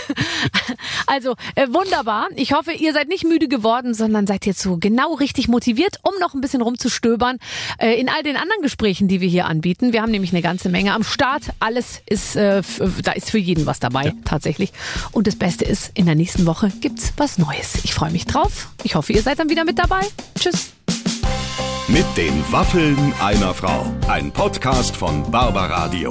Also äh, wunderbar. Ich hoffe, ihr seid nicht müde geworden, sondern seid jetzt so genau richtig motiviert, um noch ein bisschen rumzustöbern äh, in all den anderen Gesprächen, die wir hier anbieten. Wir haben nämlich eine ganze Menge am Start. Alles ist, äh, f- da ist für jeden was dabei, tatsächlich. Und das Beste ist, in der nächsten Woche gibt's was Neues. Ich freue mich drauf. Ich hoffe, ihr seid dann wieder mit dabei. Tschüss. Mit den Waffeln einer Frau. Ein Podcast von Barbaradio.